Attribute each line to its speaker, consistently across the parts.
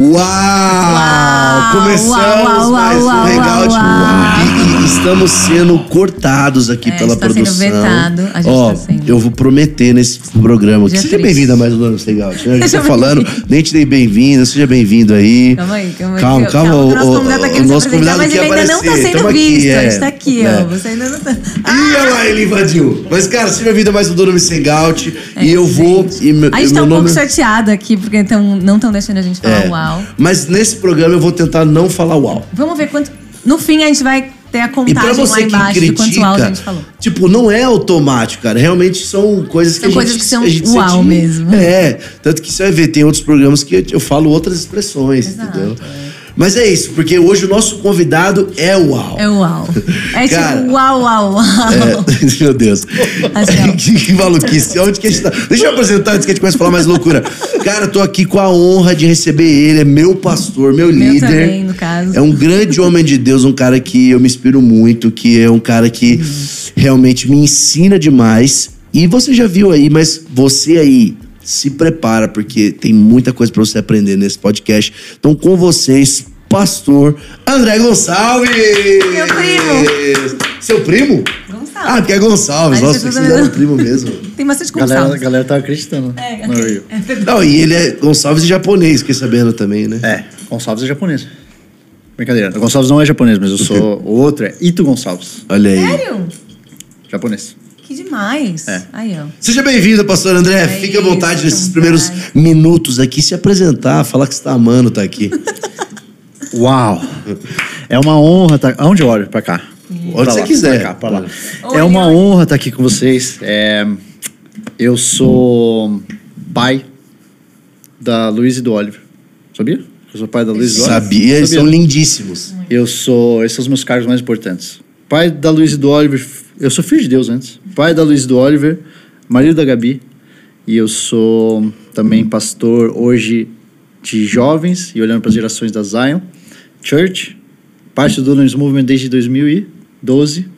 Speaker 1: Uau!
Speaker 2: Uau,
Speaker 1: Começamos
Speaker 2: uau, uau,
Speaker 1: mais
Speaker 2: uau,
Speaker 1: um Hangout.
Speaker 2: uau, uau.
Speaker 1: Estamos sendo cortados aqui
Speaker 2: É,
Speaker 1: pela
Speaker 2: está sendo
Speaker 1: produção.
Speaker 2: vetado, a gente
Speaker 1: Ó,
Speaker 2: tá sendo.
Speaker 1: eu vou prometer nesse programa que seja
Speaker 2: triste.
Speaker 1: bem-vindo a mais um ano do Hangout. Né? A gente
Speaker 2: Seja
Speaker 1: tá falando, nem te dei bem-vindo, seja bem-vindo aí.
Speaker 2: Calma aí, calma aí.
Speaker 1: Calma, calma,
Speaker 2: O
Speaker 1: o-
Speaker 2: nosso convidado tá se
Speaker 1: nosso convidado
Speaker 2: mas ele ainda não tá sendo
Speaker 1: Tamo aqui,
Speaker 2: visto.
Speaker 1: é.
Speaker 2: A gente tá aqui,
Speaker 1: É.
Speaker 2: ó. Você ainda não tá.
Speaker 1: Ih, olha lá, ele invadiu. Mas, cara, seja bem-vindo a mais um Dono Sem Hangout.
Speaker 2: É,
Speaker 1: e eu vou.
Speaker 2: gente.
Speaker 1: E meu,
Speaker 2: a gente tá um
Speaker 1: nome...
Speaker 2: pouco chateado aqui, porque tão, não estão deixando a gente falar
Speaker 1: É.
Speaker 2: uau.
Speaker 1: Mas nesse programa eu vou tentar não falar uau.
Speaker 2: Vamos ver quanto. No fim, a gente vai ter a
Speaker 1: E pra
Speaker 2: contagem lá
Speaker 1: você que critica,
Speaker 2: falou.
Speaker 1: tipo, não é automático, cara. Realmente são coisas que
Speaker 2: São
Speaker 1: a
Speaker 2: coisas
Speaker 1: gente
Speaker 2: que são
Speaker 1: a gente
Speaker 2: uau
Speaker 1: sente-
Speaker 2: mesmo.
Speaker 1: É, tanto que você vai ver, tem outros programas que eu falo outras expressões,
Speaker 2: Exato,
Speaker 1: entendeu? Mas é isso, porque hoje o nosso convidado é uau.
Speaker 2: É uau. É
Speaker 1: Cara,
Speaker 2: tipo uau, uau, uau.
Speaker 1: É, meu Deus.
Speaker 2: Assim, ó.
Speaker 1: que, que maluquice. Onde que a gente tá? Deixa eu apresentar antes que a gente comece a falar mais loucura. Cara, tô aqui com a honra de receber ele. É meu pastor, meu,
Speaker 2: Meu
Speaker 1: líder.
Speaker 2: também, no caso.
Speaker 1: É um grande homem de Deus, um cara que eu me inspiro muito, que é um cara que realmente me ensina demais. E você já viu aí, mas você aí se prepara, porque tem muita coisa pra você aprender nesse podcast. Então, com vocês, pastor André Gonçalves!
Speaker 2: Meu primo!
Speaker 1: Seu primo?
Speaker 2: Gonçalves.
Speaker 1: Ah, porque é Gonçalves.
Speaker 2: Aí
Speaker 1: Nossa,
Speaker 2: tá
Speaker 1: eram
Speaker 2: vendo?
Speaker 1: primo mesmo.
Speaker 2: Tem bastante
Speaker 3: A galera, a
Speaker 2: Gonçalves.
Speaker 3: galera tava acreditando
Speaker 2: É,
Speaker 3: Rio.
Speaker 2: é verdade.
Speaker 1: Não, e ele é Gonçalves e japonês, fiquei sabendo também, né?
Speaker 3: É, Gonçalves é japonês. Brincadeira. Gonçalves não é japonês, mas eu sou. o outro é Ito Gonçalves,
Speaker 1: Olha aí.
Speaker 2: Sério?
Speaker 3: japonês.
Speaker 2: Que demais.
Speaker 3: É.
Speaker 2: Aí, ó.
Speaker 1: Seja bem-vindo, pastor André.
Speaker 2: É
Speaker 1: Fique à vontade nesses
Speaker 2: vontade.
Speaker 1: primeiros minutos aqui, se apresentar, falar que você tá amando tá aqui.
Speaker 3: Uau! É uma honra estar. Aonde eu olho? Pra cá.
Speaker 1: Onde
Speaker 3: Pra
Speaker 1: você
Speaker 3: lá,
Speaker 1: quiser.
Speaker 3: Pra cá, pra lá.
Speaker 2: Oi,
Speaker 3: É uma
Speaker 2: oi.
Speaker 3: honra estar aqui com vocês. É, eu sou pai da Luiz e do Oliver. Sabia? Eu sou pai da Luiz e do Oliver.
Speaker 1: Sabia? Eles são lindíssimos.
Speaker 3: Eu sou. Esses são os meus cargos mais importantes. Pai da Luiz e do Oliver. Eu sou filho de Deus antes. Pai da Luiz do Oliver, marido da Gabi. E eu sou também pastor hoje de jovens e olhando para as gerações da Zion Church. Parte do Dunamis Movement desde 2012.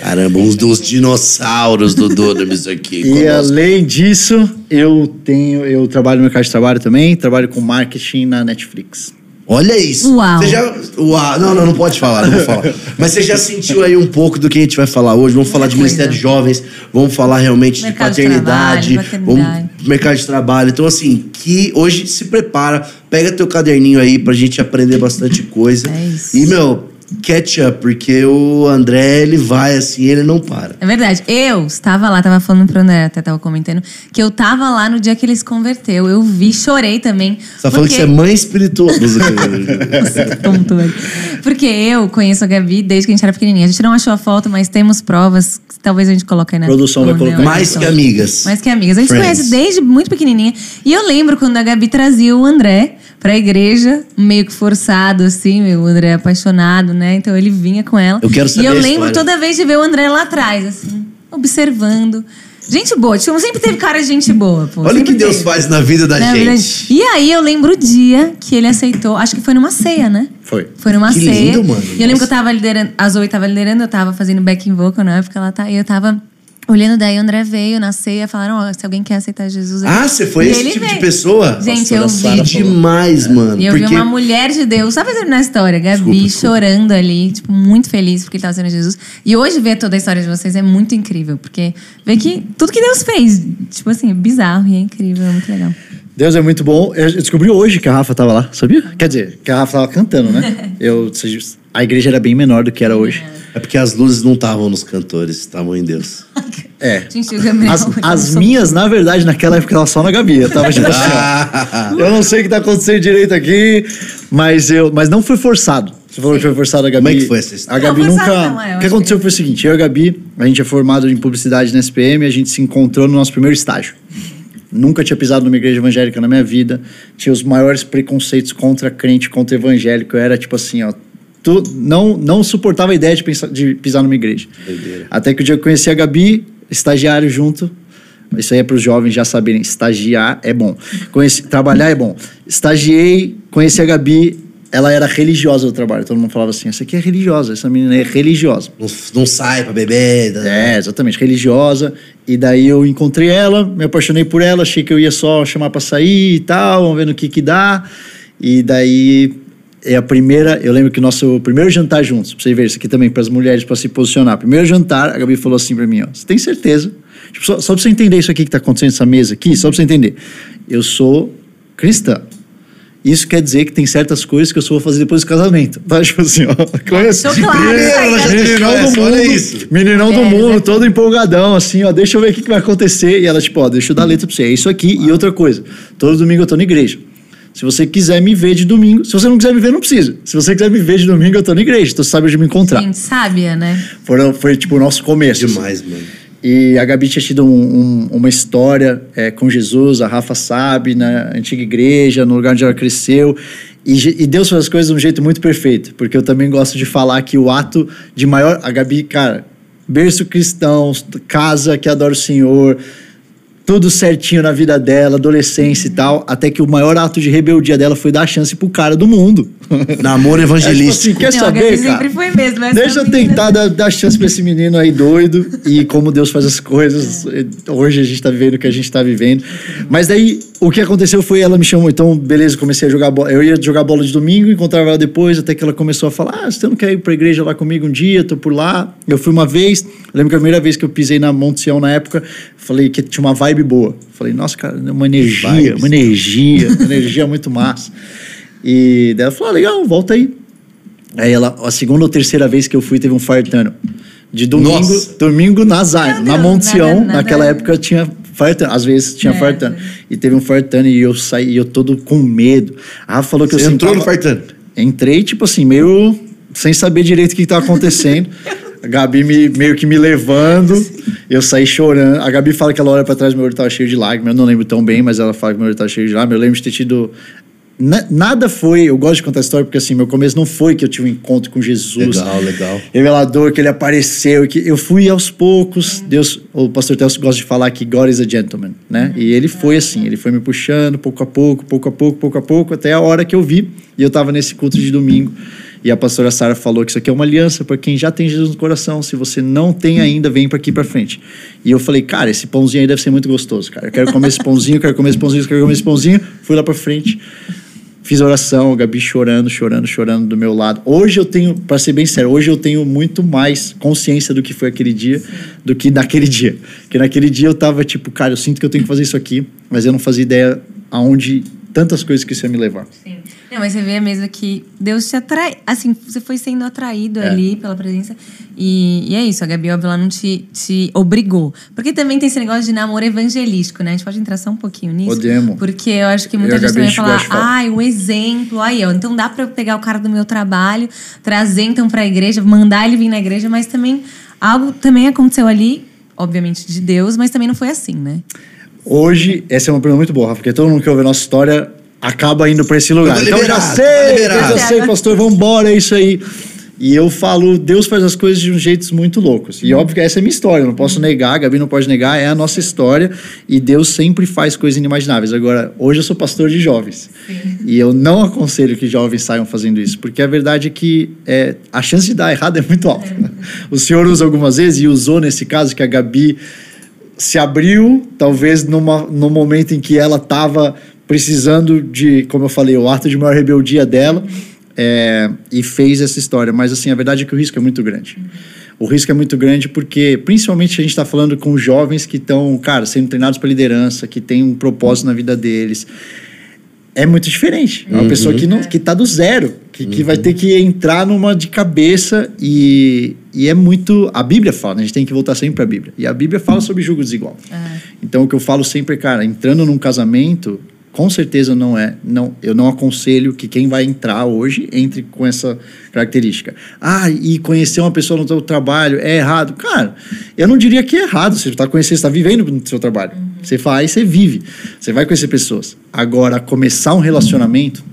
Speaker 1: Caramba, uns dos dinossauros do Dunamis aqui.
Speaker 3: E
Speaker 1: conosco.
Speaker 3: além disso, eu tenho, eu trabalho no mercado de trabalho também, trabalho com marketing na Netflix.
Speaker 1: Olha isso.
Speaker 2: Uau.
Speaker 1: Você já. Uau. Não, não, não pode falar, não vou falar. Mas você já sentiu aí um pouco do que a gente vai falar hoje? Vamos falar de. Ministério de Jovens, vamos falar realmente
Speaker 2: Mercado
Speaker 1: de
Speaker 2: de
Speaker 1: paternidade,
Speaker 2: trabalho, paternidade.
Speaker 1: vamos mercado de trabalho. Então, assim, que hoje se prepara, pega teu caderninho aí pra gente aprender bastante coisa.
Speaker 2: É isso.
Speaker 1: E, meu, catch up, porque o André, ele vai assim, ele não para.
Speaker 2: É verdade. Eu estava lá, tava falando pro André, até tava comentando, que eu tava lá no dia que ele se converteu. Eu vi, chorei também.
Speaker 1: Você tá falando que você é mãe espirituosa.
Speaker 2: Nossa, que tonto, velho. Porque eu conheço a Gabi desde que a gente era pequenininha. A gente não achou a foto, mas temos provas. que Talvez a gente coloque aí na
Speaker 3: Produção vai
Speaker 2: na
Speaker 3: colocar.
Speaker 1: Mais que amigas.
Speaker 2: Mais que amigas. A gente
Speaker 1: Friends.
Speaker 2: conhece desde muito pequenininha. E eu lembro quando a Gabi trazia o André pra igreja, meio que forçado, assim. O André é apaixonado, né? Então ele vinha com ela.
Speaker 1: Eu quero saber
Speaker 2: E eu lembro toda vez de ver o André lá atrás, assim, observando. Gente boa, tipo, sempre teve cara de gente boa, pô.
Speaker 1: Olha o que Deus
Speaker 2: teve.
Speaker 1: faz na vida da
Speaker 2: Né,
Speaker 1: gente.
Speaker 2: verdade? E aí eu lembro o dia que ele aceitou, acho que foi numa ceia, né?
Speaker 3: Foi.
Speaker 2: Foi numa
Speaker 1: Que
Speaker 2: ceia.
Speaker 1: lindo, mano.
Speaker 2: E eu lembro
Speaker 1: Nossa.
Speaker 2: que eu tava liderando, a Zoe tava liderando, eu tava fazendo backing vocal na época, ela tá, e eu tava olhando, daí o André veio na ceia, falaram, ó, se alguém quer aceitar Jesus... aqui.
Speaker 1: Ah, você foi
Speaker 2: E
Speaker 1: esse tipo de
Speaker 2: veio.
Speaker 1: pessoa?
Speaker 2: Gente, eu vi.
Speaker 1: Demais, mano.
Speaker 2: E eu
Speaker 1: porque
Speaker 2: vi uma mulher de Deus, só pra terminar a história, Gabi
Speaker 1: Desculpa, desculpa.
Speaker 2: chorando ali, tipo, muito feliz porque ele tava sendo Jesus. E hoje ver toda a história de vocês é muito incrível, porque ver que tudo que Deus fez, tipo assim, é bizarro e é incrível, é muito legal.
Speaker 3: Deus é muito bom. Eu descobri hoje que a Rafa tava lá, sabia? Quer dizer, que a Rafa tava cantando, né? Eu, a igreja era bem menor do que era hoje.
Speaker 1: É porque as luzes não estavam nos cantores, estavam em Deus.
Speaker 3: É.
Speaker 2: Gente.
Speaker 3: As, as minhas, na verdade, naquela época, tava só na Gabi. Eu tava tipo assim, ó, Eu não sei o que tá acontecendo direito aqui, mas eu. Mas não foi forçado. Você falou que foi forçado a Gabi.
Speaker 1: Como é que foi essa história?
Speaker 3: A Gabi
Speaker 2: Não,
Speaker 3: nunca.
Speaker 2: não, é,
Speaker 3: o que aconteceu
Speaker 2: que-
Speaker 3: foi o seguinte: eu e a Gabi, a gente é formado em publicidade na SPM, a gente se encontrou no nosso primeiro estágio. Nunca tinha pisado numa igreja evangélica na minha vida. Tinha os maiores preconceitos contra crente, contra evangélico. Eu era tipo assim, ó. Tu não, não suportava a ideia de, pensar, de pisar numa igreja.
Speaker 1: Doideira.
Speaker 3: Até que o dia que eu conheci a Gabi, estagiário junto. Isso aí é para os jovens já saberem. Estagiar é bom. Conheci, trabalhar é bom. Estagiei, conheci a Gabi. Ela era religiosa do trabalho. Todo mundo falava assim: essa aqui é religiosa, essa menina é religiosa.
Speaker 1: Não, não sai pra beber. tá?
Speaker 3: É, exatamente, religiosa. E daí eu encontrei ela, me apaixonei por ela, achei que eu ia só chamar pra sair e tal, vamos ver no que que dá. E daí é a primeira, eu lembro que o nosso primeiro jantar juntos, pra você ver isso aqui também para as mulheres para se posicionar. Primeiro jantar, a Gabi falou assim para mim, ó, você tem certeza? Tipo, só, só para você entender isso aqui que tá acontecendo nessa mesa aqui, só para você entender. Eu sou cristã. Isso quer dizer que tem certas coisas que eu só vou fazer depois do casamento. Tá? Tipo assim, ó. Conhece?
Speaker 2: Claro né?
Speaker 3: Meninão do
Speaker 1: Olha
Speaker 3: mundo,
Speaker 1: isso.
Speaker 3: meninão do
Speaker 2: É,
Speaker 3: mundo, todo empolgadão, assim, ó, deixa eu ver o que, que vai acontecer. E ela, tipo, ó, deixa eu dar a letra pra você. É isso aqui. E outra coisa, todo domingo eu tô na igreja. Se você quiser me ver de domingo, se você não quiser me ver, não precisa. Se você quiser me ver de domingo, eu tô na igreja. Então você sabe onde me encontrar.
Speaker 2: Gente, sábia, né?
Speaker 3: Foram, foi, tipo, o nosso começo. assim.
Speaker 1: Demais, mano.
Speaker 3: E a Gabi tinha tido um- um- uma história é, com Jesus, a Rafa sabe, na antiga igreja, no lugar onde ela cresceu. E, e Deus faz as coisas de um jeito muito perfeito, porque eu também gosto de falar que o ato de maior. A Gabi, cara, berço cristão, casa que adora o Senhor, tudo certinho na vida dela, adolescência e tal, até que o maior ato de rebeldia dela foi dar a chance pro cara do mundo.
Speaker 1: Namoro
Speaker 3: É, tipo assim, quer
Speaker 2: Não,
Speaker 3: saber, cara?
Speaker 2: sempre foi mesmo.
Speaker 3: Deixa eu tentar dar, dar chance pra esse menino aí doido e como Deus faz as coisas. Hoje a gente tá vivendo o que a gente tá vivendo. Mas daí o que aconteceu foi ela me chamou, então beleza, comecei a jogar bola. Eu ia jogar bola de domingo, encontrava ela depois, até que ela começou a falar: "Ah, você não quer ir pra igreja lá comigo um dia? Tô por lá". Eu fui uma vez, lembro que a primeira vez que eu pisei na Monte Sião na época, falei que tinha uma vibe boa. Falei: "Nossa, cara, uma energia,
Speaker 1: Vibes.
Speaker 3: uma energia, uma energia muito massa". E daí ela falou: ah, legal, volta aí. Aí ela, a segunda ou terceira vez que eu fui, teve um fartano. De domingo,
Speaker 1: Nossa.
Speaker 3: domingo na Zion,
Speaker 2: Meu
Speaker 3: na
Speaker 2: nada- nada-
Speaker 3: naquela época tinha fartano, às vezes tinha
Speaker 2: É,
Speaker 3: fartano. E teve um fartano e eu saí, e eu todo com medo. A Rafa falou que
Speaker 1: Você
Speaker 3: eu
Speaker 1: entrou
Speaker 3: sentava-
Speaker 1: no fartando.
Speaker 3: Entrei, tipo assim, meio sem saber direito o que estava acontecendo. A Gabi me, meio que me levando, eu saí chorando. A Gabi fala que ela olha pra trás, meu olho tava cheio de lágrimas. Eu não lembro tão bem, mas ela fala que meu olho tava cheio de lágrimas. Eu lembro de ter tido. Na- nada foi. Eu gosto de contar a história porque, assim, meu começo não foi que eu tive um encontro com Jesus
Speaker 1: Legal, legal.
Speaker 3: revelador, que ele apareceu, que eu fui aos poucos. Deus, o pastor Telso gosta de falar que God is a gentleman, né? E ele foi assim, ele foi me puxando pouco a pouco, pouco a pouco, pouco a pouco, até a hora que eu vi. E eu tava nesse culto de domingo. E a pastora Sara falou que isso aqui é uma aliança para quem já tem Jesus no coração. Se você não tem ainda, vem para aqui para frente. E eu falei, cara, esse pãozinho aí deve ser muito gostoso, cara. Eu quero comer esse pãozinho, quero comer esse pãozinho, quero comer esse pãozinho. Fui lá para frente. Fiz oração, a Gabi chorando, chorando, chorando do meu lado. Hoje eu tenho, para ser bem sério, hoje eu tenho muito mais consciência do que foi aquele dia do que naquele dia. Porque naquele dia eu tava tipo, cara, eu sinto que eu tenho que fazer isso aqui, mas eu não fazia ideia aonde tantas coisas que isso ia me levar.
Speaker 2: Sim. Não, mas você vê mesmo que Deus te atrai. Assim, você foi sendo atraído
Speaker 3: É.
Speaker 2: ali pela presença. E, e é isso, a Gabi, óbvio, ela não te, te obrigou. Porque também tem esse negócio de namoro evangelístico, né? A gente pode entrar só um pouquinho nisso.
Speaker 3: Podemos.
Speaker 2: Porque eu acho que muita gente
Speaker 3: Gabi,
Speaker 2: também vai falar, ai, o exemplo, aí, ó. Então dá pra eu pegar o cara do meu trabalho, trazer então pra igreja, mandar ele vir na igreja, mas também algo também aconteceu ali, obviamente, de Deus, mas também não foi assim, né?
Speaker 3: Hoje, essa é uma pergunta muito boa, porque todo mundo que ouve a nossa história acaba indo para esse lugar.
Speaker 1: Tá
Speaker 3: Então eu já sei,
Speaker 1: tá
Speaker 3: eu já sei, pastor, vambora, é isso aí. E eu falo, Deus faz as coisas de um jeito muito loucos. E óbvio que essa é a minha história, eu não posso negar, a Gabi não pode negar, é a nossa história. E Deus sempre faz coisas inimagináveis. Agora, hoje eu sou pastor de jovens. E eu não aconselho que jovens saiam fazendo isso, porque a verdade é que é, a chance de dar errado é muito alta. O Senhor usa algumas vezes, e usou nesse caso que a Gabi se abriu, talvez numa, no momento em que ela estava precisando de, como eu falei, o ato de maior rebeldia dela, é, e fez essa história. Mas assim, a verdade é que o risco é muito grande. O risco é muito grande porque, principalmente, a gente está falando com jovens que estão, cara, sendo treinados para liderança, que tem um propósito na vida deles. É muito diferente. É uma pessoa que não que tá do zero, que, que vai ter que entrar numa de cabeça e, e é muito. A Bíblia fala, né? a gente tem que voltar sempre para a Bíblia. E a Bíblia fala sobre julgo desigual. Então o que eu falo sempre é, cara, entrando num casamento, com certeza não é. Não, eu não aconselho que quem vai entrar hoje entre com essa característica. Ah, e conhecer uma pessoa no seu trabalho é errado. Cara, eu não diria que é errado. Você está conhecendo, você está vivendo no seu trabalho. Você faz, você vive. Você vai conhecer pessoas. Agora, começar um relacionamento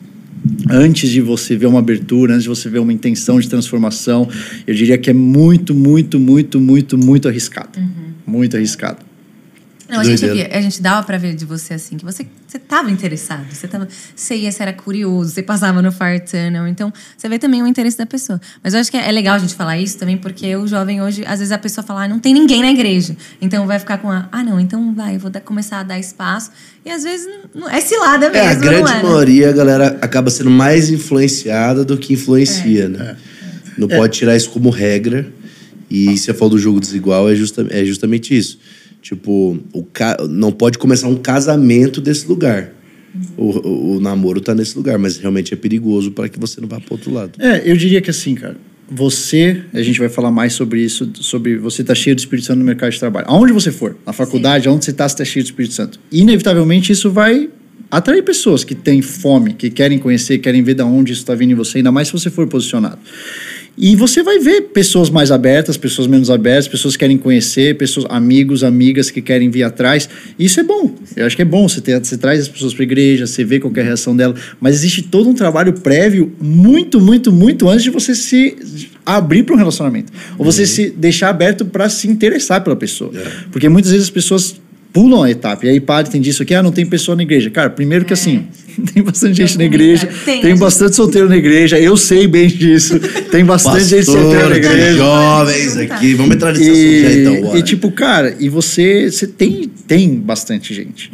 Speaker 3: antes de você ver uma abertura, antes de você ver uma intenção de transformação, eu diria que é muito, muito, muito, muito, muito arriscado. Muito arriscado.
Speaker 2: Não, a gente, via, a gente dava pra ver de você assim, que você, você tava interessado, você tava. Você ia, você era curioso, você passava no Fire Tunnel. Então, você vê também o interesse da pessoa. Mas eu acho que é legal a gente falar isso também, porque o jovem hoje, às vezes a pessoa fala, ah, não tem ninguém na igreja. Então vai ficar com a, ah, não, então vai, eu vou dar- começar a dar espaço. E às vezes não, é cilada mesmo,
Speaker 1: É, a grande
Speaker 2: não é? né?
Speaker 1: maioria, a galera acaba sendo mais influenciada do que influencia, né? Não pode tirar isso como regra. E você falou do jogo desigual, é, justa, é justamente isso. Tipo, o ca... não pode começar um casamento desse lugar. O, o, o namoro tá nesse lugar, mas realmente é perigoso para que você não vá pro outro lado.
Speaker 3: É, eu diria que assim, cara, você, a gente vai falar mais sobre isso, sobre você tá cheio do Espírito Santo no mercado de trabalho. Aonde você for, na faculdade, aonde você tá, você tá cheio do Espírito Santo. Inevitavelmente isso vai atrair pessoas que têm fome, que querem conhecer, querem ver de onde isso está vindo em você, ainda mais se você for posicionado. E você vai ver pessoas mais abertas, pessoas menos abertas, pessoas que querem conhecer, pessoas, amigos, amigas que querem vir atrás. Isso é bom. Eu acho que é bom. Você, ter, você traz as pessoas para a igreja, você vê qual é a reação dela. Mas existe todo um trabalho prévio, muito, muito, muito antes de você se abrir para um relacionamento. Ou você se deixar aberto para se interessar pela pessoa. Porque muitas vezes as pessoas pulam a etapa. E aí, padre, tem disso aqui, ah, não tem pessoa na igreja. Cara, primeiro que assim, tem bastante gente na igreja,
Speaker 2: Tem,
Speaker 3: tem,
Speaker 2: gente.
Speaker 3: bastante solteiro na igreja, eu sei bem disso. Tem bastante gente solteira na
Speaker 1: Pastor,
Speaker 3: igreja.
Speaker 1: jovens aqui. Vamos entrar nesse assunto já então.
Speaker 3: E,
Speaker 1: bora.
Speaker 3: e tipo, cara, e você, você tem, tem bastante gente.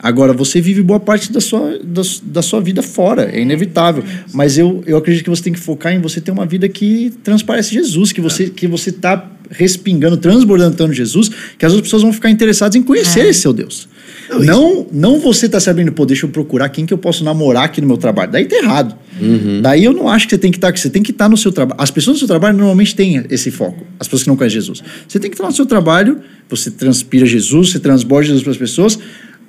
Speaker 3: Agora, você vive boa parte da sua, da, da sua vida fora, é inevitável. Mas eu, eu acredito que você tem que focar em você ter uma vida que transparece Jesus, que você, que você tá respingando, transbordando Jesus, que as outras pessoas vão ficar interessadas em conhecer esse seu Deus.
Speaker 1: Não,
Speaker 3: Não, não você tá se abrindo, pô, deixa eu procurar quem que eu posso namorar aqui no meu trabalho. Daí tá errado. Daí eu não acho que você tem que estar aqui, você tem que estar no seu trabalho. As pessoas do seu trabalho normalmente têm esse foco, as pessoas que não conhecem Jesus. Você tem que estar no seu trabalho, você transpira Jesus, você transborda Jesus para as pessoas,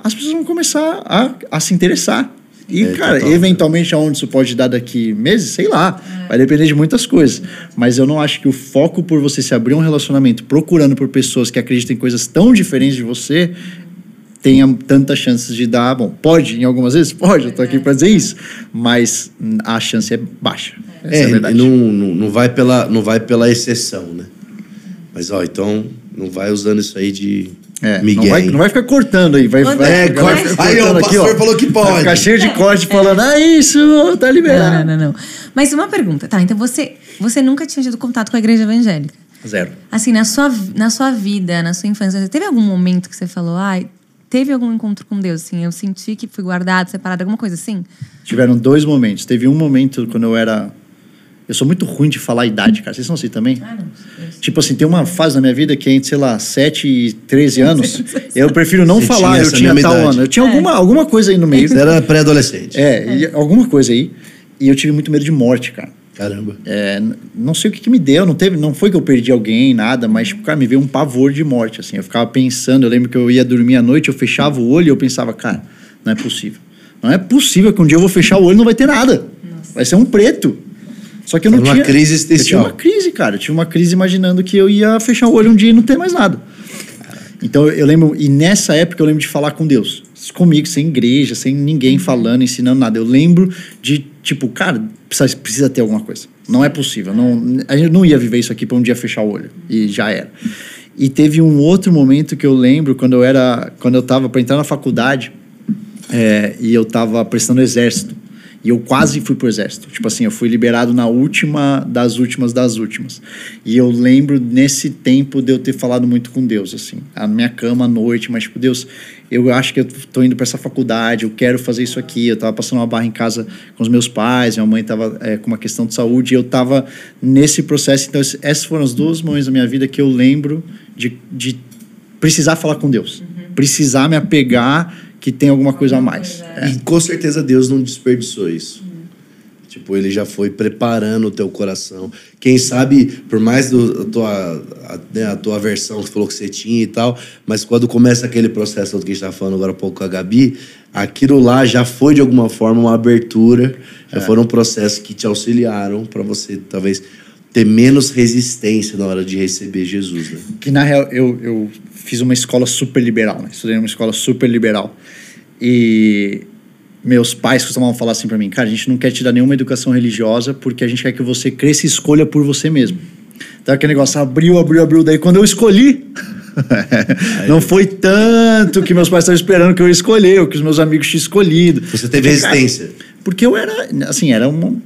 Speaker 3: as pessoas vão começar a, a se interessar. E,
Speaker 1: É,
Speaker 3: cara,
Speaker 1: total.
Speaker 3: eventualmente aonde isso pode dar daqui meses, sei lá, vai depender de muitas coisas. Mas eu não acho que o foco por você se abrir um relacionamento procurando por pessoas que acreditam em coisas tão diferentes de você tenha tantas chances de dar. Bom, pode em algumas vezes? Pode, eu tô aqui para dizer isso. Mas a chance é baixa. Essa
Speaker 1: É,
Speaker 3: é, a verdade.
Speaker 1: não, não, não, vai pela, não vai pela exceção, né? Mas, ó, então, não vai usando isso aí de
Speaker 3: É,
Speaker 1: Miguel.
Speaker 3: não, vai, não vai ficar cortando aí. Vai, vai,
Speaker 2: é, é.
Speaker 3: fica
Speaker 1: Aí, ó, o pastor falou que pode.
Speaker 3: Vai ficar cheio de corte falando, ah, isso, tá liberado.
Speaker 2: Não, não, não, não. Mas uma pergunta, tá? Então você, você nunca tinha tido contato com a igreja evangélica?
Speaker 3: Zero.
Speaker 2: Assim, na sua, na sua vida, na sua infância, teve algum momento que você falou, ai, teve algum encontro com Deus? Assim, eu senti que fui guardado, separado, alguma coisa assim?
Speaker 3: Tiveram dois momentos. Teve um momento quando eu era. Eu sou muito ruim de falar a idade, cara. Vocês são assim também?
Speaker 2: Ah, não.
Speaker 3: Tipo assim, tem uma fase na minha vida que é entre, sei lá, 7 e 13 anos. Eu prefiro não
Speaker 1: Você
Speaker 3: falar,
Speaker 1: tinha
Speaker 3: eu tinha tal
Speaker 1: idade.
Speaker 3: ano. Eu tinha alguma, alguma coisa aí no meio.
Speaker 1: Você era pré-adolescente.
Speaker 3: É, e alguma coisa aí. E eu tive muito medo de morte, cara.
Speaker 1: Caramba.
Speaker 3: É, não sei o que, que me deu, não teve, não foi que eu perdi alguém, nada, mas, tipo, cara, me veio um pavor de morte, assim. Eu ficava pensando, eu lembro que eu ia dormir à noite, eu fechava o olho e eu pensava, cara, não é possível. Não é possível que um dia eu vou fechar o olho e não vai ter nada. Vai ser um preto. Só que eu não
Speaker 1: Uma
Speaker 3: tinha...
Speaker 1: crise
Speaker 3: Eu tinha uma crise, cara. Eu tive uma crise imaginando que eu ia fechar o olho um dia e não ter mais nada. Então eu lembro, e nessa época eu lembro de falar com Deus. Comigo, sem igreja, sem ninguém falando, ensinando nada. Eu lembro de, tipo, cara, precisa, precisa ter alguma coisa. Não é possível. Não, a gente não ia viver isso aqui para um dia fechar o olho. E já era. E teve um outro momento que eu lembro quando eu era. Quando eu tava para entrar na faculdade é, e eu tava prestando exército. E eu quase fui pro exército. Tipo assim, eu fui liberado na última das últimas das últimas. E eu lembro nesse tempo de eu ter falado muito com Deus, assim. A minha cama à noite, mas tipo, Deus, eu acho que eu tô indo para essa faculdade, eu quero fazer isso aqui. Eu tava passando uma barra em casa com os meus pais, minha mãe tava é, com uma questão de saúde, e eu tava nesse processo. Então, esses foram os dois momentos da minha vida que eu lembro de, de precisar falar com Deus. Precisar me apegar que tem alguma coisa a mais. É.
Speaker 1: E com certeza Deus não desperdiçou isso. Tipo, ele já foi preparando o teu coração. Quem sabe, por mais do, a, tua, a, né, a tua versão que você falou que você tinha e tal, mas quando começa aquele processo que a gente estava falando agora há pouco com a Gabi, aquilo lá já foi de alguma forma uma abertura, já foram processos que te auxiliaram para você talvez ter menos resistência na hora de receber Jesus, né?
Speaker 3: que na real eu, eu fiz uma escola super liberal, né? Estudei numa escola super liberal. E meus pais costumavam falar assim pra mim, cara, a gente não quer te dar nenhuma educação religiosa porque a gente quer que você cresça e escolha por você mesmo. Então aquele negócio abriu, abriu, abriu. Daí quando eu escolhi, não foi tanto que meus pais estavam esperando que eu escolher, ou que os meus amigos tinham escolhido.
Speaker 1: Você teve resistência.
Speaker 3: Porque eu era, assim, era um,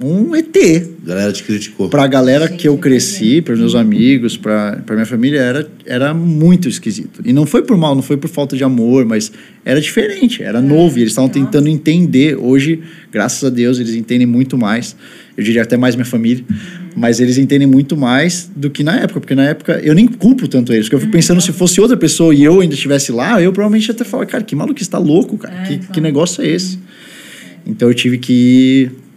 Speaker 3: um ET.
Speaker 1: A galera te criticou.
Speaker 3: Pra galera que eu cresci, para meus amigos, pra, pra minha família, era, era muito esquisito. E não foi por mal, não foi por falta de amor, mas era diferente, era novo. E eles estavam tentando entender. Hoje, graças a Deus, eles entendem muito mais. Eu diria até mais minha família. Mas eles entendem muito mais do que na época. Porque na época eu nem culpo tanto eles. Porque eu fico pensando, se fosse outra pessoa e eu ainda estivesse lá, eu provavelmente até falar, cara, que maluco está louco, cara.
Speaker 2: É,
Speaker 3: que,
Speaker 2: claro.
Speaker 3: que negócio é esse? Então eu tive que ir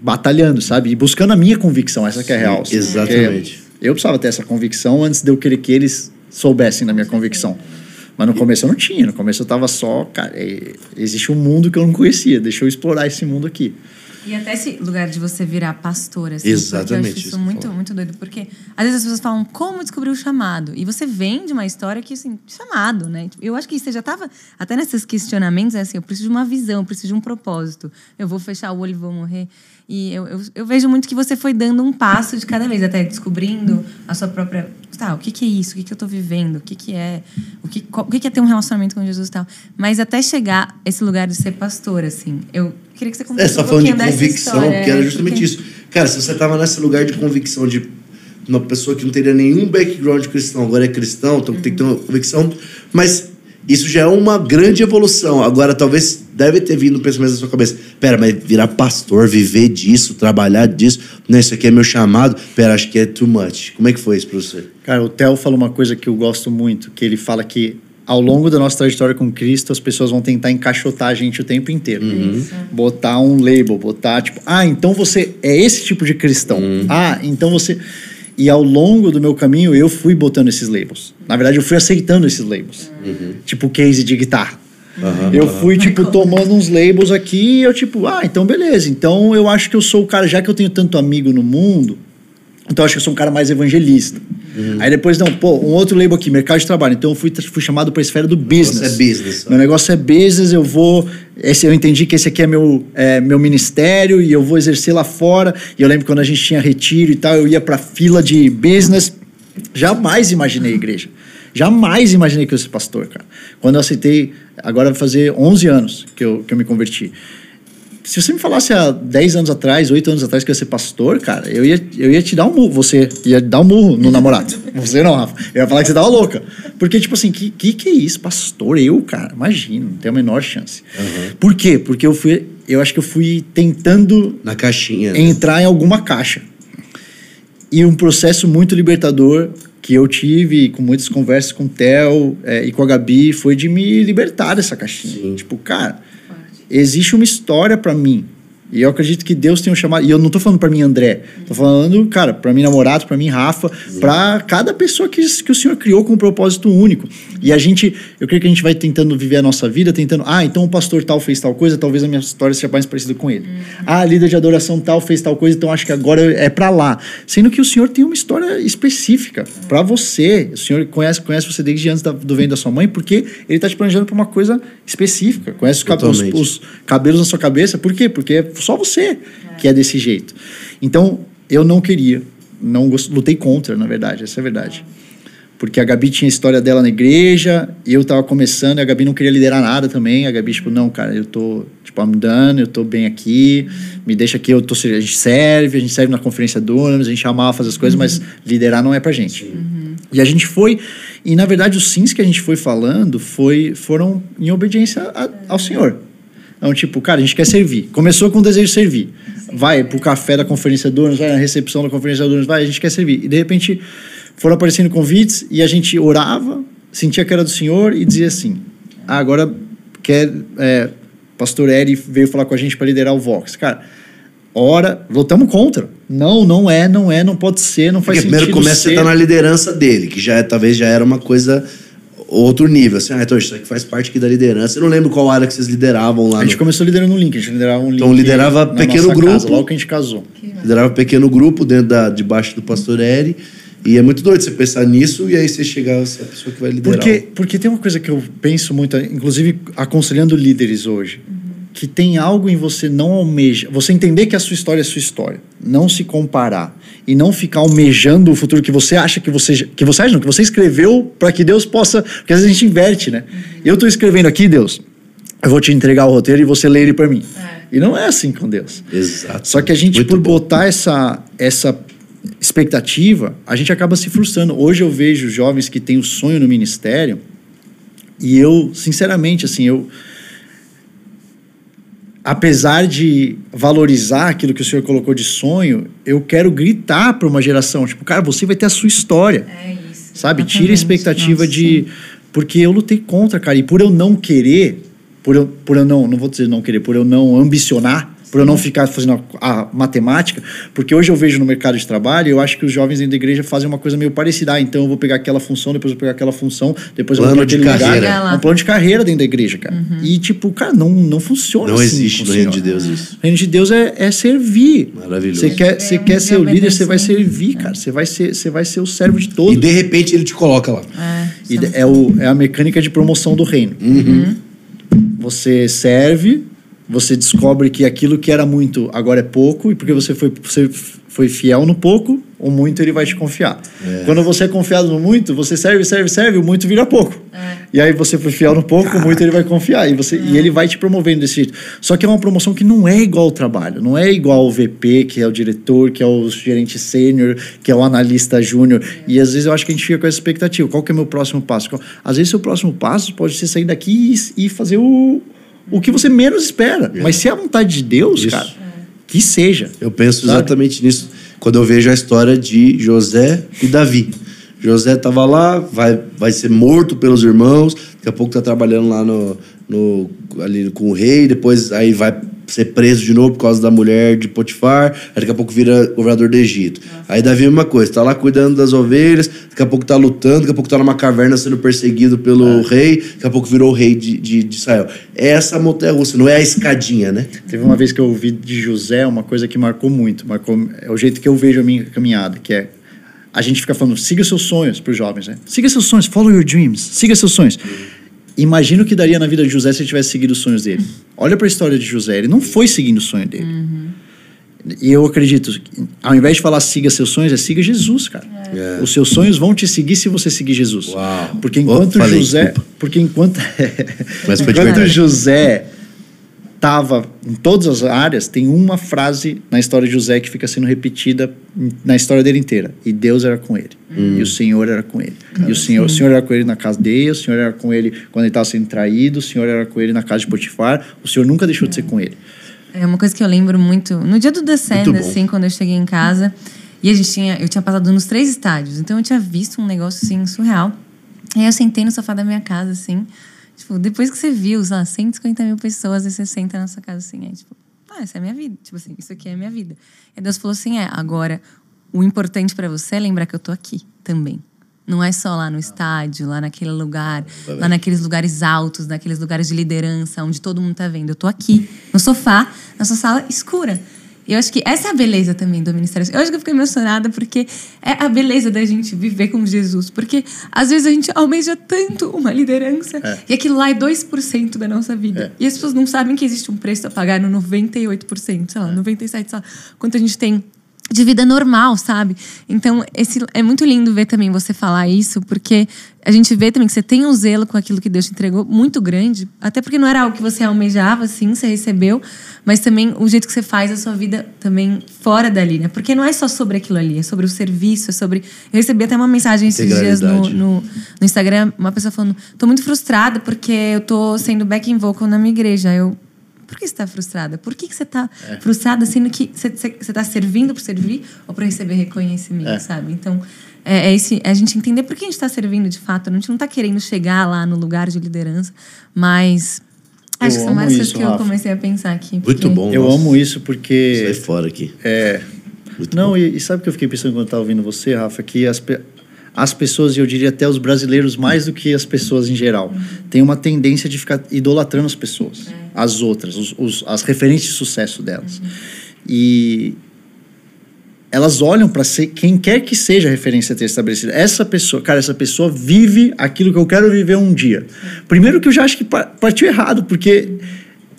Speaker 3: batalhando, sabe? E buscando a minha convicção, essa que é a real. assim.
Speaker 1: exatamente.
Speaker 3: Eu precisava ter essa convicção antes de eu querer que eles soubessem da minha convicção. Mas no começo eu não tinha, no começo eu tava só, cara, é, existe um mundo que eu não conhecia, deixa eu explorar esse mundo aqui.
Speaker 2: E até esse lugar de você virar pastor, assim.
Speaker 1: Exatamente,
Speaker 2: Eu acho
Speaker 1: isso
Speaker 2: isso muito, muito doido. Porque às vezes as pessoas falam como descobrir o chamado. E você vem de uma história que, assim, chamado, né? Eu acho que você já estava até nesses questionamentos, é assim, eu preciso de uma visão, eu preciso de um propósito. Eu vou fechar o olho e vou morrer. E eu, eu, eu vejo muito que você foi dando um passo de cada vez, até descobrindo a sua própria. Tá, o que, que é isso? O que, que eu estou vivendo? O que, que é. O que, qual- o que, que é ter um relacionamento com Jesus e tal. Mas até chegar esse lugar de ser pastor, assim, eu queria que você
Speaker 1: É,
Speaker 2: contasse
Speaker 1: só
Speaker 2: um
Speaker 1: falando de convicção,
Speaker 2: história,
Speaker 1: porque era
Speaker 2: é,
Speaker 1: justamente
Speaker 2: porque-
Speaker 1: isso. Cara, se você tava nesse lugar de convicção de uma pessoa que não teria nenhum background cristão, agora é cristão, então tem que ter uma convicção, mas isso já é uma grande evolução. Agora, talvez deve ter vindo um pensamento na sua cabeça: pera, mas virar pastor, viver disso, trabalhar disso, não, isso aqui é meu chamado, pera, acho que é too much. Como é que foi isso pra você?
Speaker 3: Cara, o Theo fala uma coisa que eu gosto muito, que ele fala que ao longo da nossa trajetória com Cristo, as pessoas vão tentar encaixotar a gente o tempo inteiro. Botar um label, botar tipo, ah, então você é esse tipo de cristão. Ah, então você. E ao longo do meu caminho, eu fui botando esses labels. Na verdade, eu fui aceitando esses labels. Tipo case de guitarra.
Speaker 1: Aham,
Speaker 3: Eu fui, tipo, tomando uns labels aqui e eu, tipo, ah, então beleza. Então eu acho que eu sou o cara, já que eu tenho tanto amigo no mundo, então acho que eu sou um cara mais evangelista. Aí depois, não, pô, um outro label aqui, mercado de trabalho. Então eu fui, fui chamado para a esfera do business.
Speaker 1: É business.
Speaker 3: Meu negócio é business, eu vou. Esse, eu entendi que esse aqui é meu, é, meu ministério e eu vou exercer lá fora. E eu lembro quando a gente tinha retiro e tal, eu ia pra fila de business. Jamais imaginei igreja. Jamais imaginei que eu ia ser pastor, cara. Quando eu aceitei, agora vai fazer 11 anos que eu, que eu me converti. Se você me falasse há 10 anos atrás, 8 anos atrás que eu ia ser pastor, cara, eu ia, eu ia te dar um murro. Você ia dar um murro no namorado. Você não, Rafa. Eu ia falar que você tava louca. Porque, tipo assim, que, que que é isso? Pastor? Eu, cara? Imagina, não tem a menor chance. Por quê? Porque eu fui. Eu acho que eu fui tentando
Speaker 1: Na caixinha. né?
Speaker 3: entrar em alguma caixa. E um processo muito libertador que eu tive com muitas conversas com o Theo eh, e com a Gabi foi de me libertar dessa caixinha.
Speaker 1: Sim.
Speaker 3: Tipo, cara, existe uma história pra mim. E eu acredito que Deus tem um chamado. E eu não tô falando pra mim, André. Tô falando, cara, pra mim, namorado, pra mim, Rafa, pra cada pessoa que, que o Senhor criou com um propósito único. E a gente, eu creio que a gente vai tentando viver a nossa vida, tentando, ah, então o pastor tal fez tal coisa, talvez a minha história seja mais parecida com ele. Ah, a líder de adoração tal fez tal coisa, então acho que agora é pra lá. Sendo que o Senhor tem uma história específica pra você. O Senhor conhece, conhece você desde antes da- do ventre da sua mãe, porque ele tá te planejando pra uma coisa específica. Conhece os, cab- os, os cabelos na sua cabeça. Por quê? Porque só você que é desse jeito. Então, eu não queria, não gost- lutei contra, na verdade, essa é a verdade. Porque a Gabi tinha a história dela na igreja, eu tava começando, e a Gabi não queria liderar nada também. A Gabi, tipo, não, cara, eu tô, tipo, I'm done, eu tô bem aqui, me deixa aqui, eu tô, a gente serve, a gente serve na conferência Dunamis, a gente amava fazer as coisas, mas liderar não é pra gente. E a gente foi, e na verdade os sims que a gente foi falando foi, foram em obediência a- ao Senhor. Então, tipo, cara, a gente quer servir. Começou com o desejo de servir. Vai pro café da conferência Dunamis, vai na recepção da conferência Dunamis, vai, a gente quer servir. E de repente foram aparecendo convites e a gente orava, sentia que era do Senhor e dizia assim: ah, agora quer. É, Pastor Eri veio falar com a gente para liderar o Vox. Cara, ora, lutamos contra. Não, não é, não é, não pode ser, não faz
Speaker 1: Porque
Speaker 3: sentido.
Speaker 1: primeiro começa
Speaker 3: ser.
Speaker 1: a estar na liderança dele, que já é, talvez já era uma coisa outro nível. Assim, ah, então isso aqui faz parte aqui da liderança. Eu não lembro qual área que vocês lideravam lá.
Speaker 3: A gente
Speaker 1: no-
Speaker 3: começou liderando um link, a gente liderava um link.
Speaker 1: Então, liderava
Speaker 3: na
Speaker 1: pequeno
Speaker 3: nossa
Speaker 1: grupo.
Speaker 3: Casa, logo que a gente casou.
Speaker 1: Liderava um pequeno grupo dentro da, debaixo do pastor Eri. E é muito doido você pensar nisso e aí você chegar a ser a pessoa que vai liderar.
Speaker 3: Porque, porque tem uma coisa que eu penso muito, inclusive aconselhando líderes hoje, que tem algo em você não almeja, você entender que a sua história é sua história, não se comparar e não ficar almejando o futuro que você acha que você que você acha, não, que você escreveu para que Deus possa, porque às vezes a gente inverte, né? Eu estou escrevendo aqui, Deus, eu vou te entregar o roteiro e você lê ele para mim. E não é assim com Deus.
Speaker 1: Exato.
Speaker 3: Só que a gente,
Speaker 1: Muito
Speaker 3: por
Speaker 1: bom.
Speaker 3: botar essa, essa expectativa, a gente acaba se frustrando. Hoje eu vejo jovens que têm o sonho no ministério e eu, sinceramente, assim, eu. Apesar de valorizar aquilo que o senhor colocou de sonho, eu quero gritar para uma geração: tipo, cara, você vai ter a sua história.
Speaker 2: É isso.
Speaker 3: Sabe? Tira a
Speaker 2: Exatamente.
Speaker 3: expectativa
Speaker 2: Nossa,
Speaker 3: de. Porque eu lutei contra, cara. E por eu não querer, por eu, por eu não, não vou dizer não querer, por eu não ambicionar, por eu não ficar fazendo a, a matemática, porque hoje eu vejo no mercado de trabalho, eu acho que os jovens dentro da igreja fazem uma coisa meio parecida. Ah, então eu vou pegar aquela função, depois eu vou pegar aquela função, depois eu
Speaker 1: Plano
Speaker 3: vou
Speaker 1: de
Speaker 3: para aquele
Speaker 1: carreira.
Speaker 3: lugar.
Speaker 2: Lá.
Speaker 3: Um plano de carreira dentro da igreja, cara. E tipo, cara, não, não funciona
Speaker 1: Não
Speaker 3: assim
Speaker 1: existe no
Speaker 3: o
Speaker 1: reino de Deus isso.
Speaker 3: O reino de Deus é, é servir.
Speaker 1: Maravilhoso.
Speaker 3: Você quer, você
Speaker 2: É,
Speaker 3: quer ser o líder, você vai servir, cara. Você vai ser, você vai ser o servo de todos.
Speaker 1: E de repente ele te coloca lá.
Speaker 2: É,
Speaker 3: E é, o, é a mecânica de promoção do reino. Você serve, você descobre que aquilo que era muito agora é pouco, e porque você foi, você foi fiel no pouco, o muito ele vai te confiar. Quando você é confiado no muito, você serve, serve, serve, o muito vira pouco. E aí você foi fiel no pouco, o muito ele vai confiar. E, você, e ele vai te promovendo desse jeito. Só que é uma promoção que não é igual ao trabalho, não é igual ao VP, que é o diretor, que é o gerente sênior, que é o analista júnior. E às vezes eu acho que a gente fica com essa expectativa. Qual que é o meu próximo passo? Às vezes seu próximo passo pode ser sair daqui e, e fazer o, o que você menos espera. Mas se é a vontade de Deus,
Speaker 1: Isso.
Speaker 3: cara, que seja.
Speaker 1: Eu penso
Speaker 3: Sabe?
Speaker 1: exatamente nisso quando eu vejo a história de José e Davi. José estava lá, vai, vai ser morto pelos irmãos, daqui a pouco tá trabalhando lá no, no, ali com o rei, depois aí vai ser preso de novo por causa da mulher de Potifar, aí daqui a pouco vira governador do Egito. Aí Davi é a mesma coisa, tá lá cuidando das ovelhas, daqui a pouco tá lutando, daqui a pouco tá numa caverna sendo perseguido pelo rei, daqui a pouco virou o rei de, de, de Israel. É essa montanha russa, não é a escadinha, né?
Speaker 3: Teve uma vez que eu ouvi de José uma coisa que marcou muito. Marcou, é o jeito que eu vejo a minha caminhada, que é a gente fica falando, siga seus sonhos para os jovens, né? Siga seus sonhos, follow your dreams, siga seus sonhos. Imagina o que daria na vida de José se ele tivesse seguido os sonhos dele. Olha para a história de José, ele não foi seguindo o sonho dele. E eu acredito, ao invés de falar siga seus sonhos, é siga Jesus, cara.
Speaker 1: É.
Speaker 3: Os seus sonhos vão te seguir se você seguir Jesus.
Speaker 1: Uau.
Speaker 3: Porque
Speaker 1: Oh,
Speaker 3: enquanto
Speaker 1: falei,
Speaker 3: José,
Speaker 1: desculpa.
Speaker 3: porque enquanto
Speaker 1: Mas
Speaker 3: enquanto
Speaker 1: verdade.
Speaker 3: José estava em todas as áreas, tem uma frase na história de José que fica sendo repetida na história dele inteira. E Deus era com ele. E o Senhor era com ele. E o Senhor, o Senhor era com ele na casa dele, o Senhor era com ele quando ele estava sendo traído, o Senhor era com ele na casa de Potifar, o Senhor nunca deixou de ser com ele.
Speaker 2: É uma coisa que eu lembro muito. No dia do Descenda,
Speaker 1: bom.
Speaker 2: assim, quando eu cheguei em casa, e a gente tinha. Eu tinha passado nos três estádios, então eu tinha visto um negócio assim, surreal. Aí eu sentei no sofá da minha casa, assim. Tipo, depois que você viu, sei lá, 150 mil pessoas, aí você senta na sua casa assim, aí, tipo, ah, essa é a minha vida. Tipo assim, isso aqui é a minha vida. E Deus falou assim: é, agora, o importante pra você é lembrar que eu tô aqui também. Não é só lá no estádio, lá naquele lugar, lá naqueles lugares altos, naqueles lugares de liderança, onde todo mundo tá vendo. Eu tô aqui, no sofá, na sua sala escura. E eu acho que essa é a beleza também do ministério. Eu acho que eu fiquei emocionada porque é a beleza da gente viver com Jesus. Porque às vezes a gente almeja tanto uma liderança e aquilo lá é 2% da nossa vida. E as pessoas não sabem que existe um preço a pagar no 98%, sei lá, 97%, sei lá, quanto a gente tem de vida normal, sabe? Então, esse é muito lindo ver também você falar isso, porque a gente vê também que você tem um zelo com aquilo que Deus te entregou muito grande, até porque não era algo que você almejava, assim, você recebeu, mas também o jeito que você faz a sua vida também fora dali, né? Porque não é só sobre aquilo ali, é sobre o serviço, é sobre. Eu recebi até uma mensagem esses dias no, no, no Instagram, uma pessoa falando: tô muito frustrada porque eu tô sendo backing vocal na minha igreja. Eu, por que você está frustrada? Por que, que você está frustrada, sendo que você está servindo por servir ou para receber reconhecimento,
Speaker 3: É.
Speaker 2: sabe? Então, é, é esse, é a gente entender por que a gente está servindo de fato. A gente não está querendo chegar lá no lugar de liderança, mas
Speaker 3: Eu
Speaker 2: acho que são várias coisas que eu
Speaker 3: Rafa.
Speaker 2: comecei a pensar aqui.
Speaker 1: Muito
Speaker 2: porque-
Speaker 1: bom.
Speaker 3: Eu
Speaker 1: nossa.
Speaker 3: amo isso
Speaker 1: Sai
Speaker 3: porque
Speaker 1: fora aqui.
Speaker 3: É.
Speaker 1: Muito
Speaker 3: não, e, e sabe o que eu fiquei pensando quando estava ouvindo você, Rafa? Que as, pe- as pessoas, e eu diria até os brasileiros, mais do que as pessoas em geral, têm uma tendência de ficar idolatrando as pessoas, as outras, os, os- as referentes de sucesso delas. E elas olham para quem quer que seja a referência a ter estabelecida. Essa pessoa, cara, essa pessoa vive aquilo que eu quero viver um dia. Primeiro que eu já acho que pa- partiu errado, porque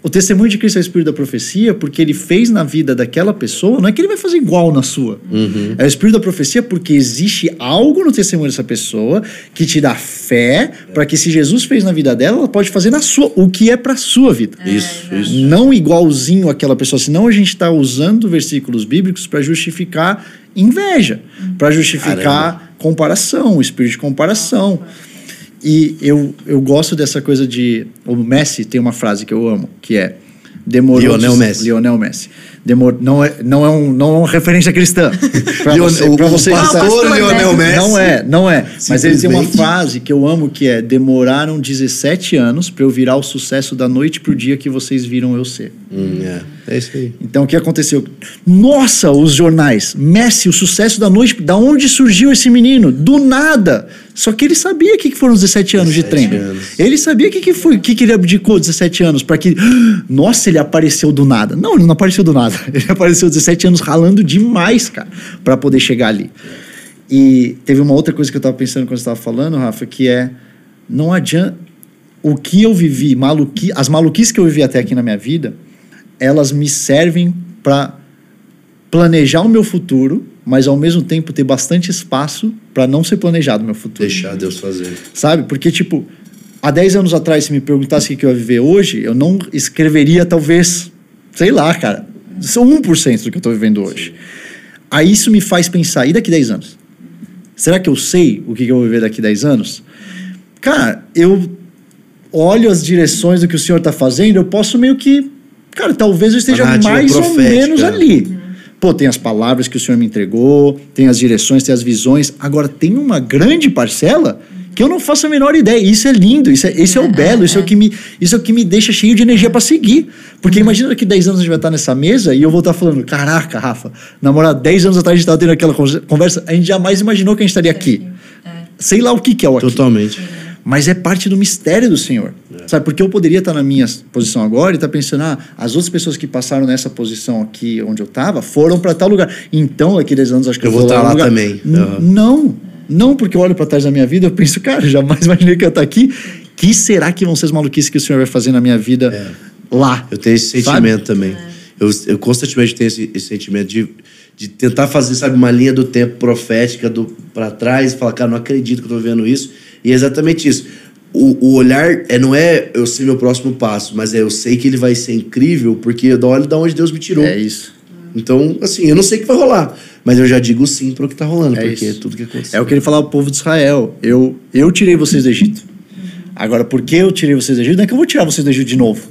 Speaker 3: o testemunho de Cristo é o espírito da profecia porque ele fez na vida daquela pessoa, não é que ele vai fazer igual na sua.
Speaker 1: Uhum.
Speaker 3: É o espírito da profecia porque existe algo no testemunho dessa pessoa que te dá fé para que se Jesus fez na vida dela, ela pode fazer na sua, o que é para sua vida.
Speaker 1: Isso, isso.
Speaker 3: Não igualzinho àquela pessoa, senão a gente está usando versículos bíblicos para justificar inveja, para justificar
Speaker 1: Caramba.
Speaker 3: comparação, o espírito de comparação. E eu, eu gosto dessa coisa de. O Messi tem uma frase que eu amo, que é. Demorou.
Speaker 1: Lionel Messi.
Speaker 3: Lionel Messi. Demor, não, é, não, é um, não é uma referência cristã. Pra
Speaker 1: Leon-
Speaker 3: você,
Speaker 1: o-
Speaker 3: pra
Speaker 1: o
Speaker 3: você
Speaker 1: pastor
Speaker 3: estar-
Speaker 1: Lionel Messi.
Speaker 3: Não é, não é. Mas ele tem uma frase que eu amo que é: Demoraram 17 anos para eu virar o sucesso da noite pro dia que vocês viram eu ser.
Speaker 1: Hum, é. É isso aí.
Speaker 3: Então o que aconteceu? Nossa, os jornais, Messi, o sucesso da noite, da onde surgiu esse menino? Do nada. Só que ele sabia o que foram os 17 anos de
Speaker 1: 17
Speaker 3: treino.
Speaker 1: anos.
Speaker 3: Ele sabia o que, que foi, o que, que ele abdicou 17 anos para que. Nossa, ele apareceu do nada. Não, ele não apareceu do nada. Ele apareceu 17 anos ralando demais, cara, para poder chegar ali. E teve uma outra coisa que eu tava pensando quando você estava falando, Rafa, que é não adianta o que eu vivi, maluqui, as maluquices que eu vivi até aqui na minha vida, elas me servem para planejar o meu futuro, mas ao mesmo tempo ter bastante espaço para não ser planejado o meu futuro.
Speaker 1: Deixar Deus fazer.
Speaker 3: Sabe? Porque, tipo, há 10 anos atrás, se me perguntasse o que eu ia viver hoje, eu não escreveria, talvez, sei lá, cara, são 1% do que eu tô vivendo hoje. Aí isso me faz pensar, e daqui 10 anos? Será que eu sei o que que eu vou viver daqui 10 anos? Cara, eu olho as direções do que o senhor está fazendo, eu posso meio que. Cara, talvez eu esteja
Speaker 1: narrativa
Speaker 3: mais ou menos ali. Pô, tem as palavras que o senhor me entregou, tem as direções, tem as visões. Agora, tem uma grande parcela que eu não faço a menor ideia. Isso é lindo, isso é, isso é o belo, isso é o que me, isso é o que me deixa cheio de energia para seguir. Porque imagina daqui 10 anos a gente vai estar nessa mesa e eu vou estar falando: caraca, Rafa, na moral, 10 anos atrás a gente estava tendo aquela conversa, a gente jamais imaginou que a gente estaria aqui. Sei lá o que, que é o aqui.
Speaker 1: Totalmente.
Speaker 3: Mas é parte do mistério do Senhor. Sabe? Porque eu poderia estar na minha posição agora e estar pensando, ah, as outras pessoas que passaram nessa posição aqui onde eu estava foram para tal lugar. Então, daqui a 10 anos, acho que
Speaker 1: Eu
Speaker 3: eu,
Speaker 1: vou
Speaker 3: vou
Speaker 1: estar lá
Speaker 3: lugar.
Speaker 1: também. Aham.
Speaker 3: Não, não, porque eu olho para trás da minha vida eu penso, cara, jamais imaginei que eu ia estar aqui. Que será que vão ser as maluquices que o Senhor vai fazer na minha vida lá?
Speaker 1: Eu tenho esse
Speaker 3: Sabe?
Speaker 1: sentimento também. Eu, eu constantemente tenho esse, esse sentimento de, de tentar fazer, sabe, uma linha do tempo profética do para trás e falar, cara, não acredito que eu tô vendo isso. E é exatamente isso. O, o olhar é, não é eu sei meu próximo passo, mas é eu sei que ele vai ser incrível porque eu olho da onde Deus me tirou.
Speaker 3: É isso.
Speaker 1: Então, assim, eu não sei o que vai rolar, mas eu já digo sim para o que tá rolando,
Speaker 3: É
Speaker 1: porque
Speaker 3: isso.
Speaker 1: é tudo que aconteceu.
Speaker 3: É o que ele falava ao povo de Israel. Eu, eu tirei vocês do Egito. Agora, por que eu tirei vocês do Egito? Não é que eu vou tirar vocês do Egito de novo.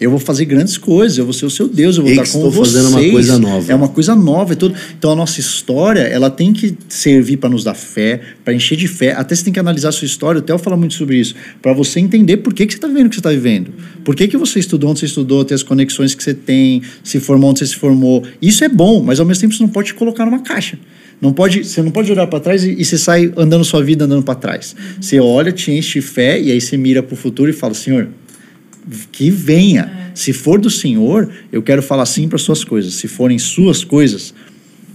Speaker 3: Eu vou fazer grandes coisas, eu vou ser o seu Deus, eu vou estar com
Speaker 1: estou
Speaker 3: vocês.
Speaker 1: fazendo uma coisa nova.
Speaker 3: É uma coisa nova, é tudo. Então a nossa história, ela tem que servir para nos dar fé, para encher de fé. Até você tem que analisar a sua história, o Theo fala muito sobre isso, para você entender por que, que você está vivendo o que você está vivendo. Por que, que você estudou onde você estudou, ter as conexões que você tem, se formou onde você se formou. Isso é bom, mas ao mesmo tempo você não pode te colocar numa caixa. Não pode, você não pode olhar para trás e, e você sai andando sua vida andando para trás. Você olha, te enche de fé e aí você mira para o futuro e fala: Senhor, que venha. Se for do Senhor, eu quero falar sim para suas coisas. Se forem suas coisas,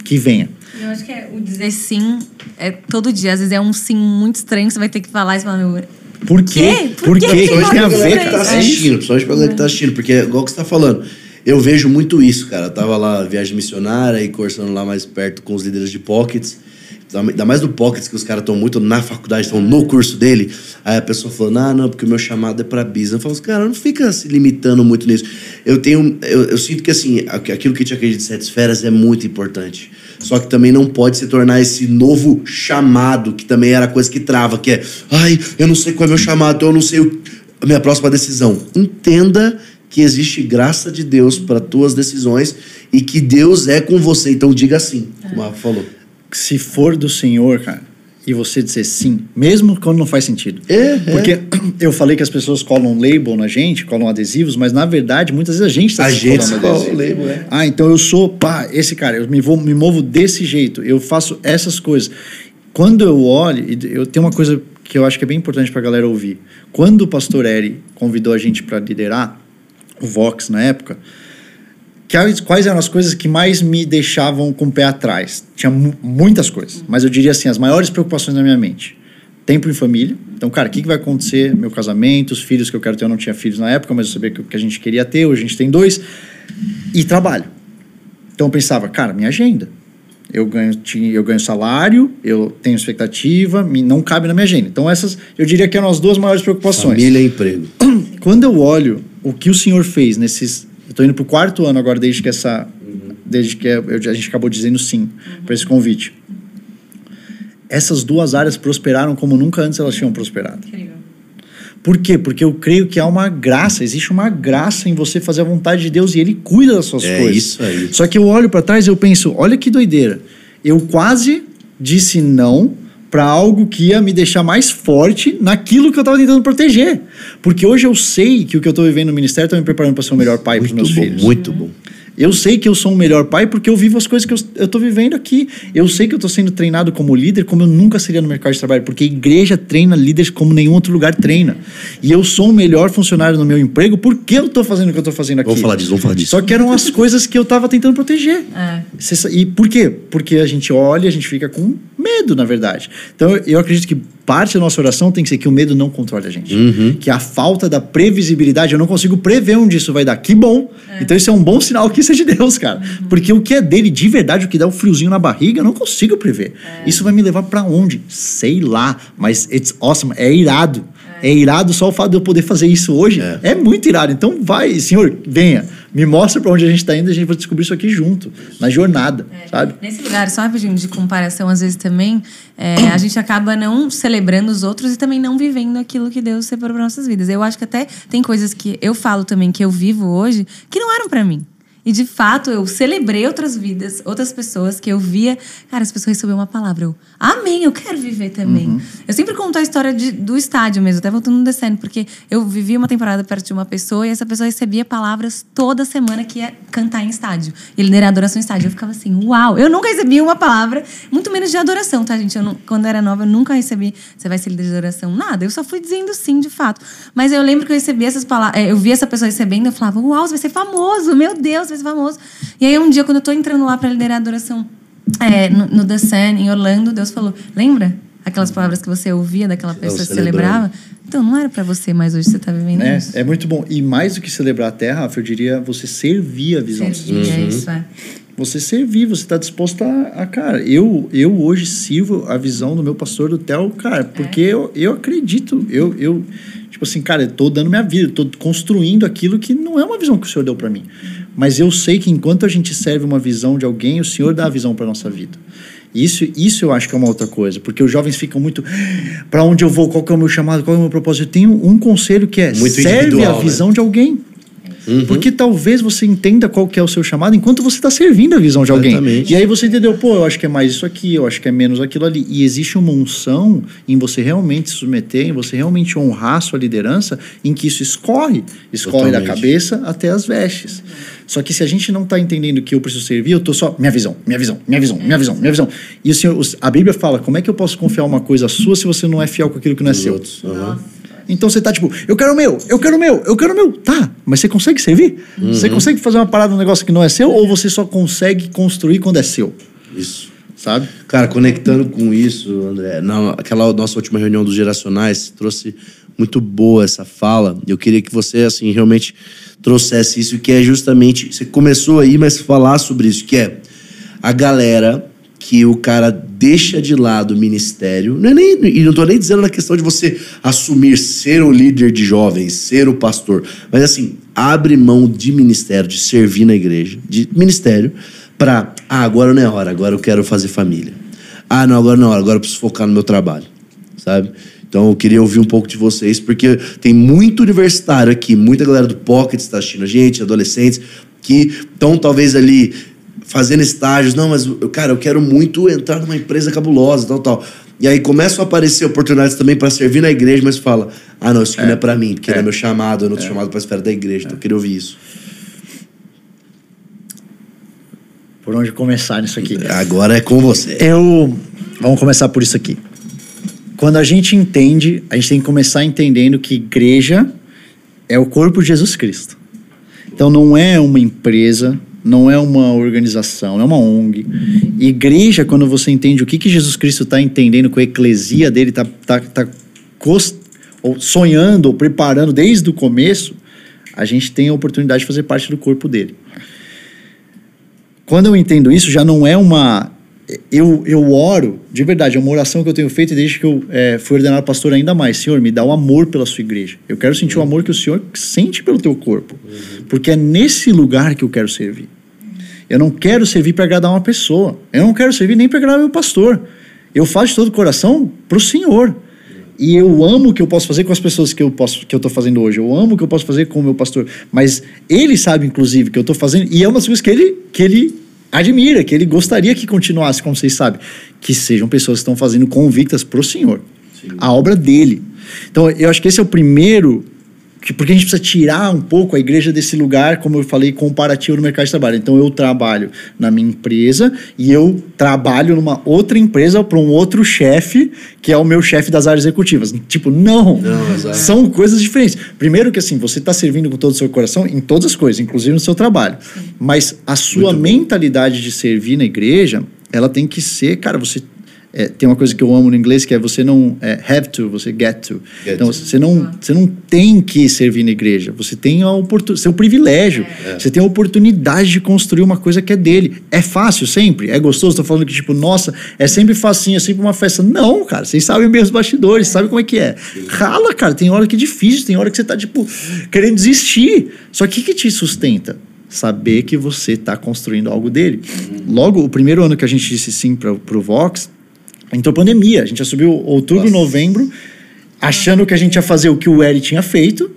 Speaker 3: que venha.
Speaker 2: Eu acho que é, o dizer sim é todo dia. Às vezes é um sim muito estranho, você vai ter que falar e você fala, meu,
Speaker 3: Por quê?
Speaker 2: Por quê?
Speaker 3: que tem a
Speaker 1: Principalmente pra
Speaker 3: ver,
Speaker 1: galera que tá?
Speaker 3: É isso.
Speaker 1: assistindo, principalmente pra galera que tá assistindo, porque é igual que você tá falando. Eu vejo muito isso, cara. Eu tava lá, viagem missionária, e conversando lá mais perto com os líderes de Pockets. Ainda mais do Pockets, que os caras estão muito na faculdade, estão no curso dele. Aí a pessoa falando, ah, não, porque o meu chamado é pra bis. Eu falo, cara, não fica se limitando muito nisso. Eu tenho, eu, eu sinto que assim, aqu- aquilo que te acredita de sete esferas é muito importante. Só que também não pode se tornar esse novo chamado, que também era a coisa que trava, que é, ai, eu não sei qual é meu chamado, eu não sei o, a minha próxima decisão. Entenda que existe graça de Deus para tuas decisões e que Deus é com você. Então diga sim, como a falou.
Speaker 3: Se for do Senhor, cara, e você dizer sim, mesmo quando não faz sentido.
Speaker 1: É, é.
Speaker 3: Porque eu falei que as pessoas colam label na gente, colam adesivos, mas na verdade, muitas vezes a gente está
Speaker 1: gente
Speaker 3: colando
Speaker 1: se cola label, é.
Speaker 3: Ah, então eu sou, pá, esse cara, eu me, vou, me movo desse jeito, eu faço essas coisas. Quando eu olho, eu tenho uma coisa que eu acho que é bem importante para a galera ouvir. Quando o pastor Eri convidou a gente para liderar, o Vox na época, quais, quais eram as coisas que mais me deixavam com o pé atrás? Tinha mu- muitas coisas, mas eu diria assim, as maiores preocupações na minha mente. tempo em família. Então, cara, o que, que vai acontecer? Meu casamento, os filhos que eu quero ter, eu não tinha filhos na época, mas eu sabia que o que a gente queria ter, hoje a gente tem dois. E trabalho. Então eu pensava, cara, minha agenda. Eu ganho, eu ganho salário, eu tenho expectativa, não cabe na minha agenda. Então essas, eu diria que eram as duas maiores preocupações.
Speaker 1: Família e emprego.
Speaker 3: Quando eu olho o que o senhor fez nesses. Tô indo pro quarto ano agora, desde que essa. Desde que eu- a gente acabou dizendo sim para esse convite. Essas duas áreas prosperaram como nunca antes elas tinham prosperado.
Speaker 2: Incrível.
Speaker 3: Por quê? Porque eu creio que há uma graça, existe uma graça em você fazer a vontade de Deus e Ele cuida das suas
Speaker 1: É
Speaker 3: coisas.
Speaker 1: isso aí.
Speaker 3: Só que eu olho para trás e eu penso, olha que doideira. Eu quase disse não para algo que ia me deixar mais forte naquilo que eu estava tentando proteger. Porque hoje eu sei que o que eu estou vivendo no ministério está me preparando para ser o melhor pai para meus
Speaker 1: bom,
Speaker 3: filhos.
Speaker 1: muito bom.
Speaker 3: Eu sei que eu sou um melhor pai porque eu vivo as coisas que eu, tô vivendo aqui. Eu sei que eu tô sendo treinado como líder como eu nunca seria no mercado de trabalho, porque a igreja treina líderes como nenhum outro lugar treina. E eu sou um melhor funcionário no meu emprego porque eu tô fazendo o que eu tô fazendo aqui.
Speaker 1: Vamos falar disso, vamos falar disso.
Speaker 3: Só que eram as coisas que eu tava tentando proteger.
Speaker 2: É.
Speaker 3: E por quê? Porque a gente olha, a gente fica com medo, na verdade. Então eu acredito que parte da nossa oração tem que ser que o medo não controle a gente.
Speaker 1: Uhum.
Speaker 3: Que a falta da previsibilidade, eu não consigo prever onde isso vai dar. Que bom! Então isso é um bom sinal que isso é de Deus, cara. Porque o que é dele de verdade, o que dá o friozinho na barriga, eu não consigo prever. Isso vai me levar pra onde? Sei lá. Mas it's awesome. É irado. É. irado só o fato de eu poder fazer isso hoje.
Speaker 1: É.
Speaker 3: É, muito irado. Então vai, senhor, venha. Me mostra pra onde a gente tá indo e a gente vai descobrir isso aqui junto. Na jornada, sabe?
Speaker 2: Nesse lugar, só rapidinho de comparação, às vezes também, é, a gente acaba não celebrando os outros e também não vivendo aquilo que Deus separou para nossas vidas. Eu acho que até tem coisas que eu falo também que eu vivo hoje que não eram para mim. E de fato, eu celebrei outras vidas, outras pessoas que eu via. Cara, as pessoas receberam uma palavra. Eu, amém, eu quero viver também. Eu sempre conto a história de- do estádio mesmo, até voltando no Descendo, porque eu vivi uma temporada perto de uma pessoa e essa pessoa recebia palavras toda semana que ia cantar em estádio. E liderar adoração em estádio. Eu ficava assim, uau! Eu nunca recebi uma palavra, muito menos de adoração, tá, gente? Eu não- quando eu era nova, eu nunca recebi, você vai ser líder de adoração, nada. Eu só fui dizendo sim, de fato. Mas eu lembro que eu recebi essas palavras, eu vi essa pessoa recebendo, eu falava, uau, você vai ser famoso, meu Deus, ser famoso. E aí um dia, quando eu tô entrando lá para liderar a adoração é, no, no The Sun, em Orlando, Deus falou, lembra? Aquelas palavras que você ouvia daquela pessoa que celebrava? Então, não era para você, mas hoje você tá vivendo
Speaker 3: É,
Speaker 2: isso.
Speaker 3: é muito bom. E mais do que celebrar a terra, Rafa, eu diria você servir a visão
Speaker 2: Servir,
Speaker 3: pessoas.
Speaker 2: é isso, é.
Speaker 3: Você servir, você está disposto a, a, cara, eu, eu hoje sirvo a visão do meu pastor do Theo, cara, porque eu, eu acredito, eu, eu, tipo assim, cara, eu tô dando minha vida, eu tô construindo aquilo que não é uma visão que o Senhor deu para mim. Mas eu sei que enquanto a gente serve uma visão de alguém, o Senhor dá a visão para nossa vida. Isso, isso eu acho que é uma outra coisa, porque os jovens ficam muito para onde eu vou, qual que é o meu chamado, qual é o meu propósito. Eu tenho um conselho que é
Speaker 1: Muito
Speaker 3: serve a
Speaker 1: né?
Speaker 3: visão de alguém. Porque talvez você entenda qual que é o seu chamado enquanto você está servindo a visão de alguém.
Speaker 1: Exatamente.
Speaker 3: E aí você entendeu, pô, eu acho que é mais isso aqui, eu acho que é menos aquilo ali. E existe uma unção em você realmente se submeter, em você realmente honrar a sua liderança, em que isso escorre. Escorre da
Speaker 1: Totalmente.
Speaker 3: cabeça até as vestes. Só que se a gente não está entendendo que eu preciso servir, eu tô só, minha visão, minha visão, minha visão, minha visão, minha visão. E o Senhor, a Bíblia fala, como é que eu posso confiar uma coisa sua se você não é fiel com aquilo que não é
Speaker 1: Os
Speaker 3: seu?
Speaker 1: outros. aham.
Speaker 3: Então você tá tipo, eu quero o meu, eu quero o meu, eu quero o meu. Tá, mas você consegue servir? Você consegue fazer uma parada, um negócio que não é seu? Ou você só consegue construir quando é seu?
Speaker 1: Isso.
Speaker 3: Sabe?
Speaker 1: Cara, conectando com isso, André, na, aquela nossa última reunião dos geracionais trouxe muito boa essa fala. Eu queria que você, assim, realmente trouxesse isso, que é justamente. Você começou aí, mas falar sobre isso, que é a galera que o cara deixa de lado o ministério. Não é nem, e não tô nem dizendo na questão de você assumir ser o líder de jovens, ser o pastor. Mas assim, abre mão de ministério, de servir na igreja, de ministério, pra. Ah, agora não é hora, agora eu quero fazer família. Ah, não, agora não é hora, agora eu preciso focar no meu trabalho. Sabe? Então eu queria ouvir um pouco de vocês, porque tem muito universitário aqui, muita galera do Pocket está assistindo a gente, adolescentes, que estão talvez ali fazendo estágios. Não, mas, eu- cara, eu quero muito entrar numa empresa cabulosa, tal, tal. E aí começam a aparecer oportunidades também para servir na igreja, mas fala: ah, não, isso aqui não é para mim, porque não é meu chamado, eu não tô chamado para a esfera da igreja. Então eu queria ouvir isso.
Speaker 3: Por onde começar nisso aqui?
Speaker 1: Agora é com você.
Speaker 3: Eu. Vamos começar por isso aqui. Quando a gente entende, a gente tem que começar entendendo que igreja é o corpo de Jesus Cristo. Então não é uma empresa, não é uma organização, é uma ONG. Igreja, quando você entende o que, que Jesus Cristo está entendendo com a eclesia dele, está tá, tá, ou sonhando, ou preparando desde o começo, a gente tem a oportunidade de fazer parte do corpo dele. Quando eu entendo isso, já não é uma. Eu, eu oro, de verdade, é uma oração que eu tenho feito desde que eu eh, fui ordenado pastor ainda mais. Senhor, me dá o amor pela sua igreja. Eu quero sentir o amor que o Senhor sente pelo teu corpo. Porque é nesse lugar que eu quero servir. Eu não quero servir para agradar uma pessoa. Eu não quero servir nem para agradar meu pastor. Eu faço de todo o coração para o Senhor. E eu amo o que eu posso fazer com as pessoas que eu posso que eu tô fazendo hoje. Eu amo o que eu posso fazer com o meu pastor. Mas ele sabe, inclusive, que eu estou fazendo. E é uma das coisas que ele, que ele admira, que ele gostaria que continuasse, como vocês sabem. Que sejam pessoas que estão fazendo convictas para o Senhor. A obra dele. Então, eu acho que esse é o primeiro porque a gente precisa tirar um pouco a igreja desse lugar, como eu falei, comparativo no mercado de trabalho. Então eu trabalho na minha empresa e eu trabalho numa outra empresa para um outro chefe, que é o meu chefe das áreas executivas. Tipo, não,
Speaker 1: Não, exato.
Speaker 3: são coisas diferentes. Primeiro que assim, você está servindo com todo o seu coração em todas as coisas, inclusive no seu trabalho. Mas a sua
Speaker 1: Muito bom.
Speaker 3: mentalidade de servir na igreja, ela tem que ser, cara, você é, tem uma coisa que eu amo no inglês que é você não é, have to, você get to.
Speaker 1: Get
Speaker 3: então
Speaker 1: to.
Speaker 3: você não, você não tem que servir na igreja. Você tem a oportunidade, seu privilégio. Você tem a oportunidade de construir uma coisa que é dele. É fácil sempre? É gostoso? Estou falando que, tipo, nossa, é sempre facinho, é sempre uma festa. Não, cara. Vocês sabem bem os bastidores, sabem como é que é. Rala, cara. Tem hora que é difícil, tem hora que você tá, tipo, querendo desistir. Só que o que te sustenta? Saber que você está construindo algo dele. Logo, o primeiro ano que a gente disse sim para o Vox, entrou pandemia. A gente já subiu outubro,
Speaker 1: Nossa.
Speaker 3: novembro, achando que a gente ia fazer o que o Eri tinha feito.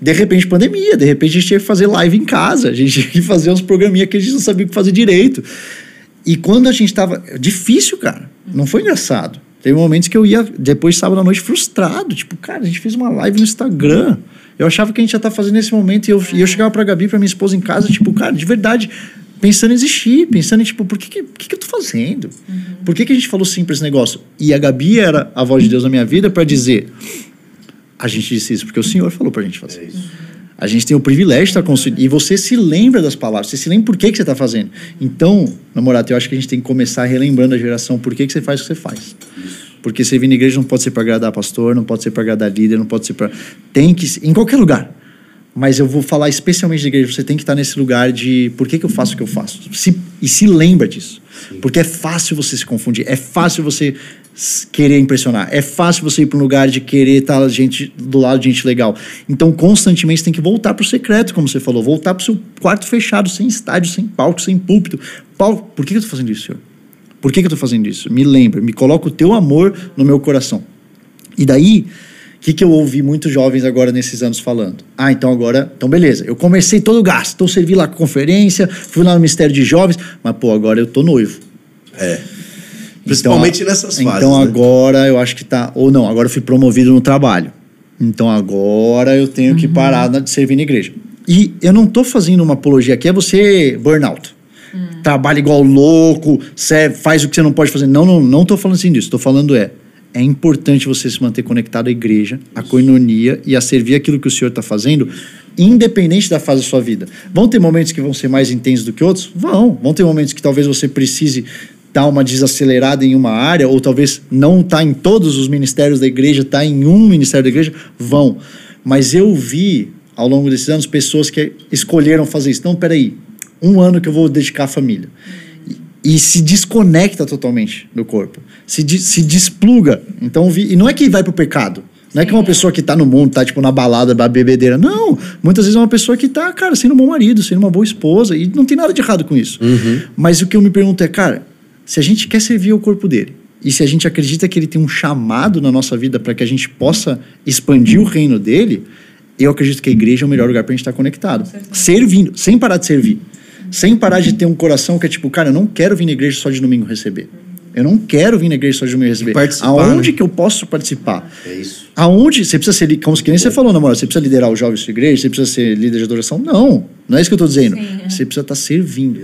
Speaker 3: De repente, pandemia. De repente, a gente tinha que fazer live em casa. A gente tinha que fazer uns programinha que a gente não sabia o que fazer direito. E quando a gente tava. Difícil, cara. Não foi engraçado. Teve momentos que eu ia, depois, sábado à noite, frustrado. Tipo, cara, a gente fez uma live no Instagram. Eu achava que a gente ia estar fazendo nesse momento. E eu, e eu chegava pra Gabi, pra minha esposa em casa, tipo, cara, de verdade, pensando em existir, pensando em, tipo, por que, que, que, que eu tô fazendo? Por que, que a gente falou sim pra esse negócio? E a Gabi era a voz de Deus na minha vida pra dizer: a gente disse isso porque o Senhor falou pra gente fazer.
Speaker 1: É isso.
Speaker 3: A gente tem o privilégio de estar construindo. E você se lembra das palavras, você se lembra por que, que você está fazendo. Então, namorado, eu acho que a gente tem que começar relembrando a geração por que, que você faz o que você faz. Porque servir na igreja não pode ser para agradar pastor, não pode ser para agradar líder, não pode ser para. Tem que. Em qualquer lugar. Mas eu vou falar especialmente da igreja, você tem que estar nesse lugar de por que, que eu faço o que eu faço. Se, e se lembra disso. Porque é fácil você se confundir, é fácil você querer impressionar, é fácil você ir para um lugar de querer estar gente, do lado de gente legal. Então, constantemente, você tem que voltar para o secreto, como você falou, voltar para o seu quarto fechado, sem estádio, sem palco, sem púlpito. Por que que eu estou fazendo isso, senhor? Por que, que eu estou fazendo isso? Me lembra, me coloca o teu amor no meu coração. E daí, que, que eu ouvi muitos jovens agora nesses anos falando? Ah, então agora, então beleza, eu comecei todo o gasto, então servi lá com conferência, fui lá no Ministério de Jovens, mas pô, agora eu tô noivo.
Speaker 1: É. Principalmente nessas fases.
Speaker 3: Então
Speaker 1: né?
Speaker 3: agora eu acho que tá. Ou não, agora eu fui promovido no trabalho. Então agora eu tenho que parar de servir na igreja. E eu não tô fazendo uma apologia aqui, é você burnout. Trabalha igual louco, faz o que você não pode fazer. Não, não, não tô falando assim disso. Tô falando é. É importante você se manter conectado à igreja, à coinonia e a servir aquilo que o Senhor está fazendo, independente da fase da sua vida. Vão ter momentos que vão ser mais intensos do que outros? Vão. Vão ter momentos que talvez você precise dar uma desacelerada em uma área, ou talvez não tá em todos os ministérios da igreja, tá em um ministério da igreja, vão. Mas eu vi, ao longo desses anos, pessoas que escolheram fazer isso. Não, peraí, um ano que eu vou dedicar à família. E, se desconecta totalmente do corpo. Se, de- se despluga. Então, vi, e não é que vai pro pecado. Não é que uma pessoa que tá no mundo, tá tipo na balada, na bebedeira. Não. Muitas vezes é uma pessoa que tá, cara, sendo um bom marido, sendo uma boa esposa. E não tem nada de errado com isso. Mas o que eu me pergunto é, cara, se a gente quer servir ao corpo dele, e se a gente acredita que ele tem um chamado na nossa vida para que a gente possa expandir o reino dele, eu acredito que a igreja é o melhor lugar para a gente estar conectado. Servindo, sem parar de servir. Sem parar de ter um coração que é tipo, cara, eu não quero vir na igreja só de domingo receber. Eu não quero vir na igreja só de domingo receber.
Speaker 1: participar,
Speaker 3: Aonde
Speaker 1: né?
Speaker 3: que eu posso participar?
Speaker 1: É isso.
Speaker 3: Aonde você precisa ser, como que nem você falou, namorado, você precisa liderar os jovens da sua igreja, você precisa ser líder de adoração? Não, não é isso que eu estou dizendo.
Speaker 2: Sim, é.
Speaker 3: Você precisa estar servindo.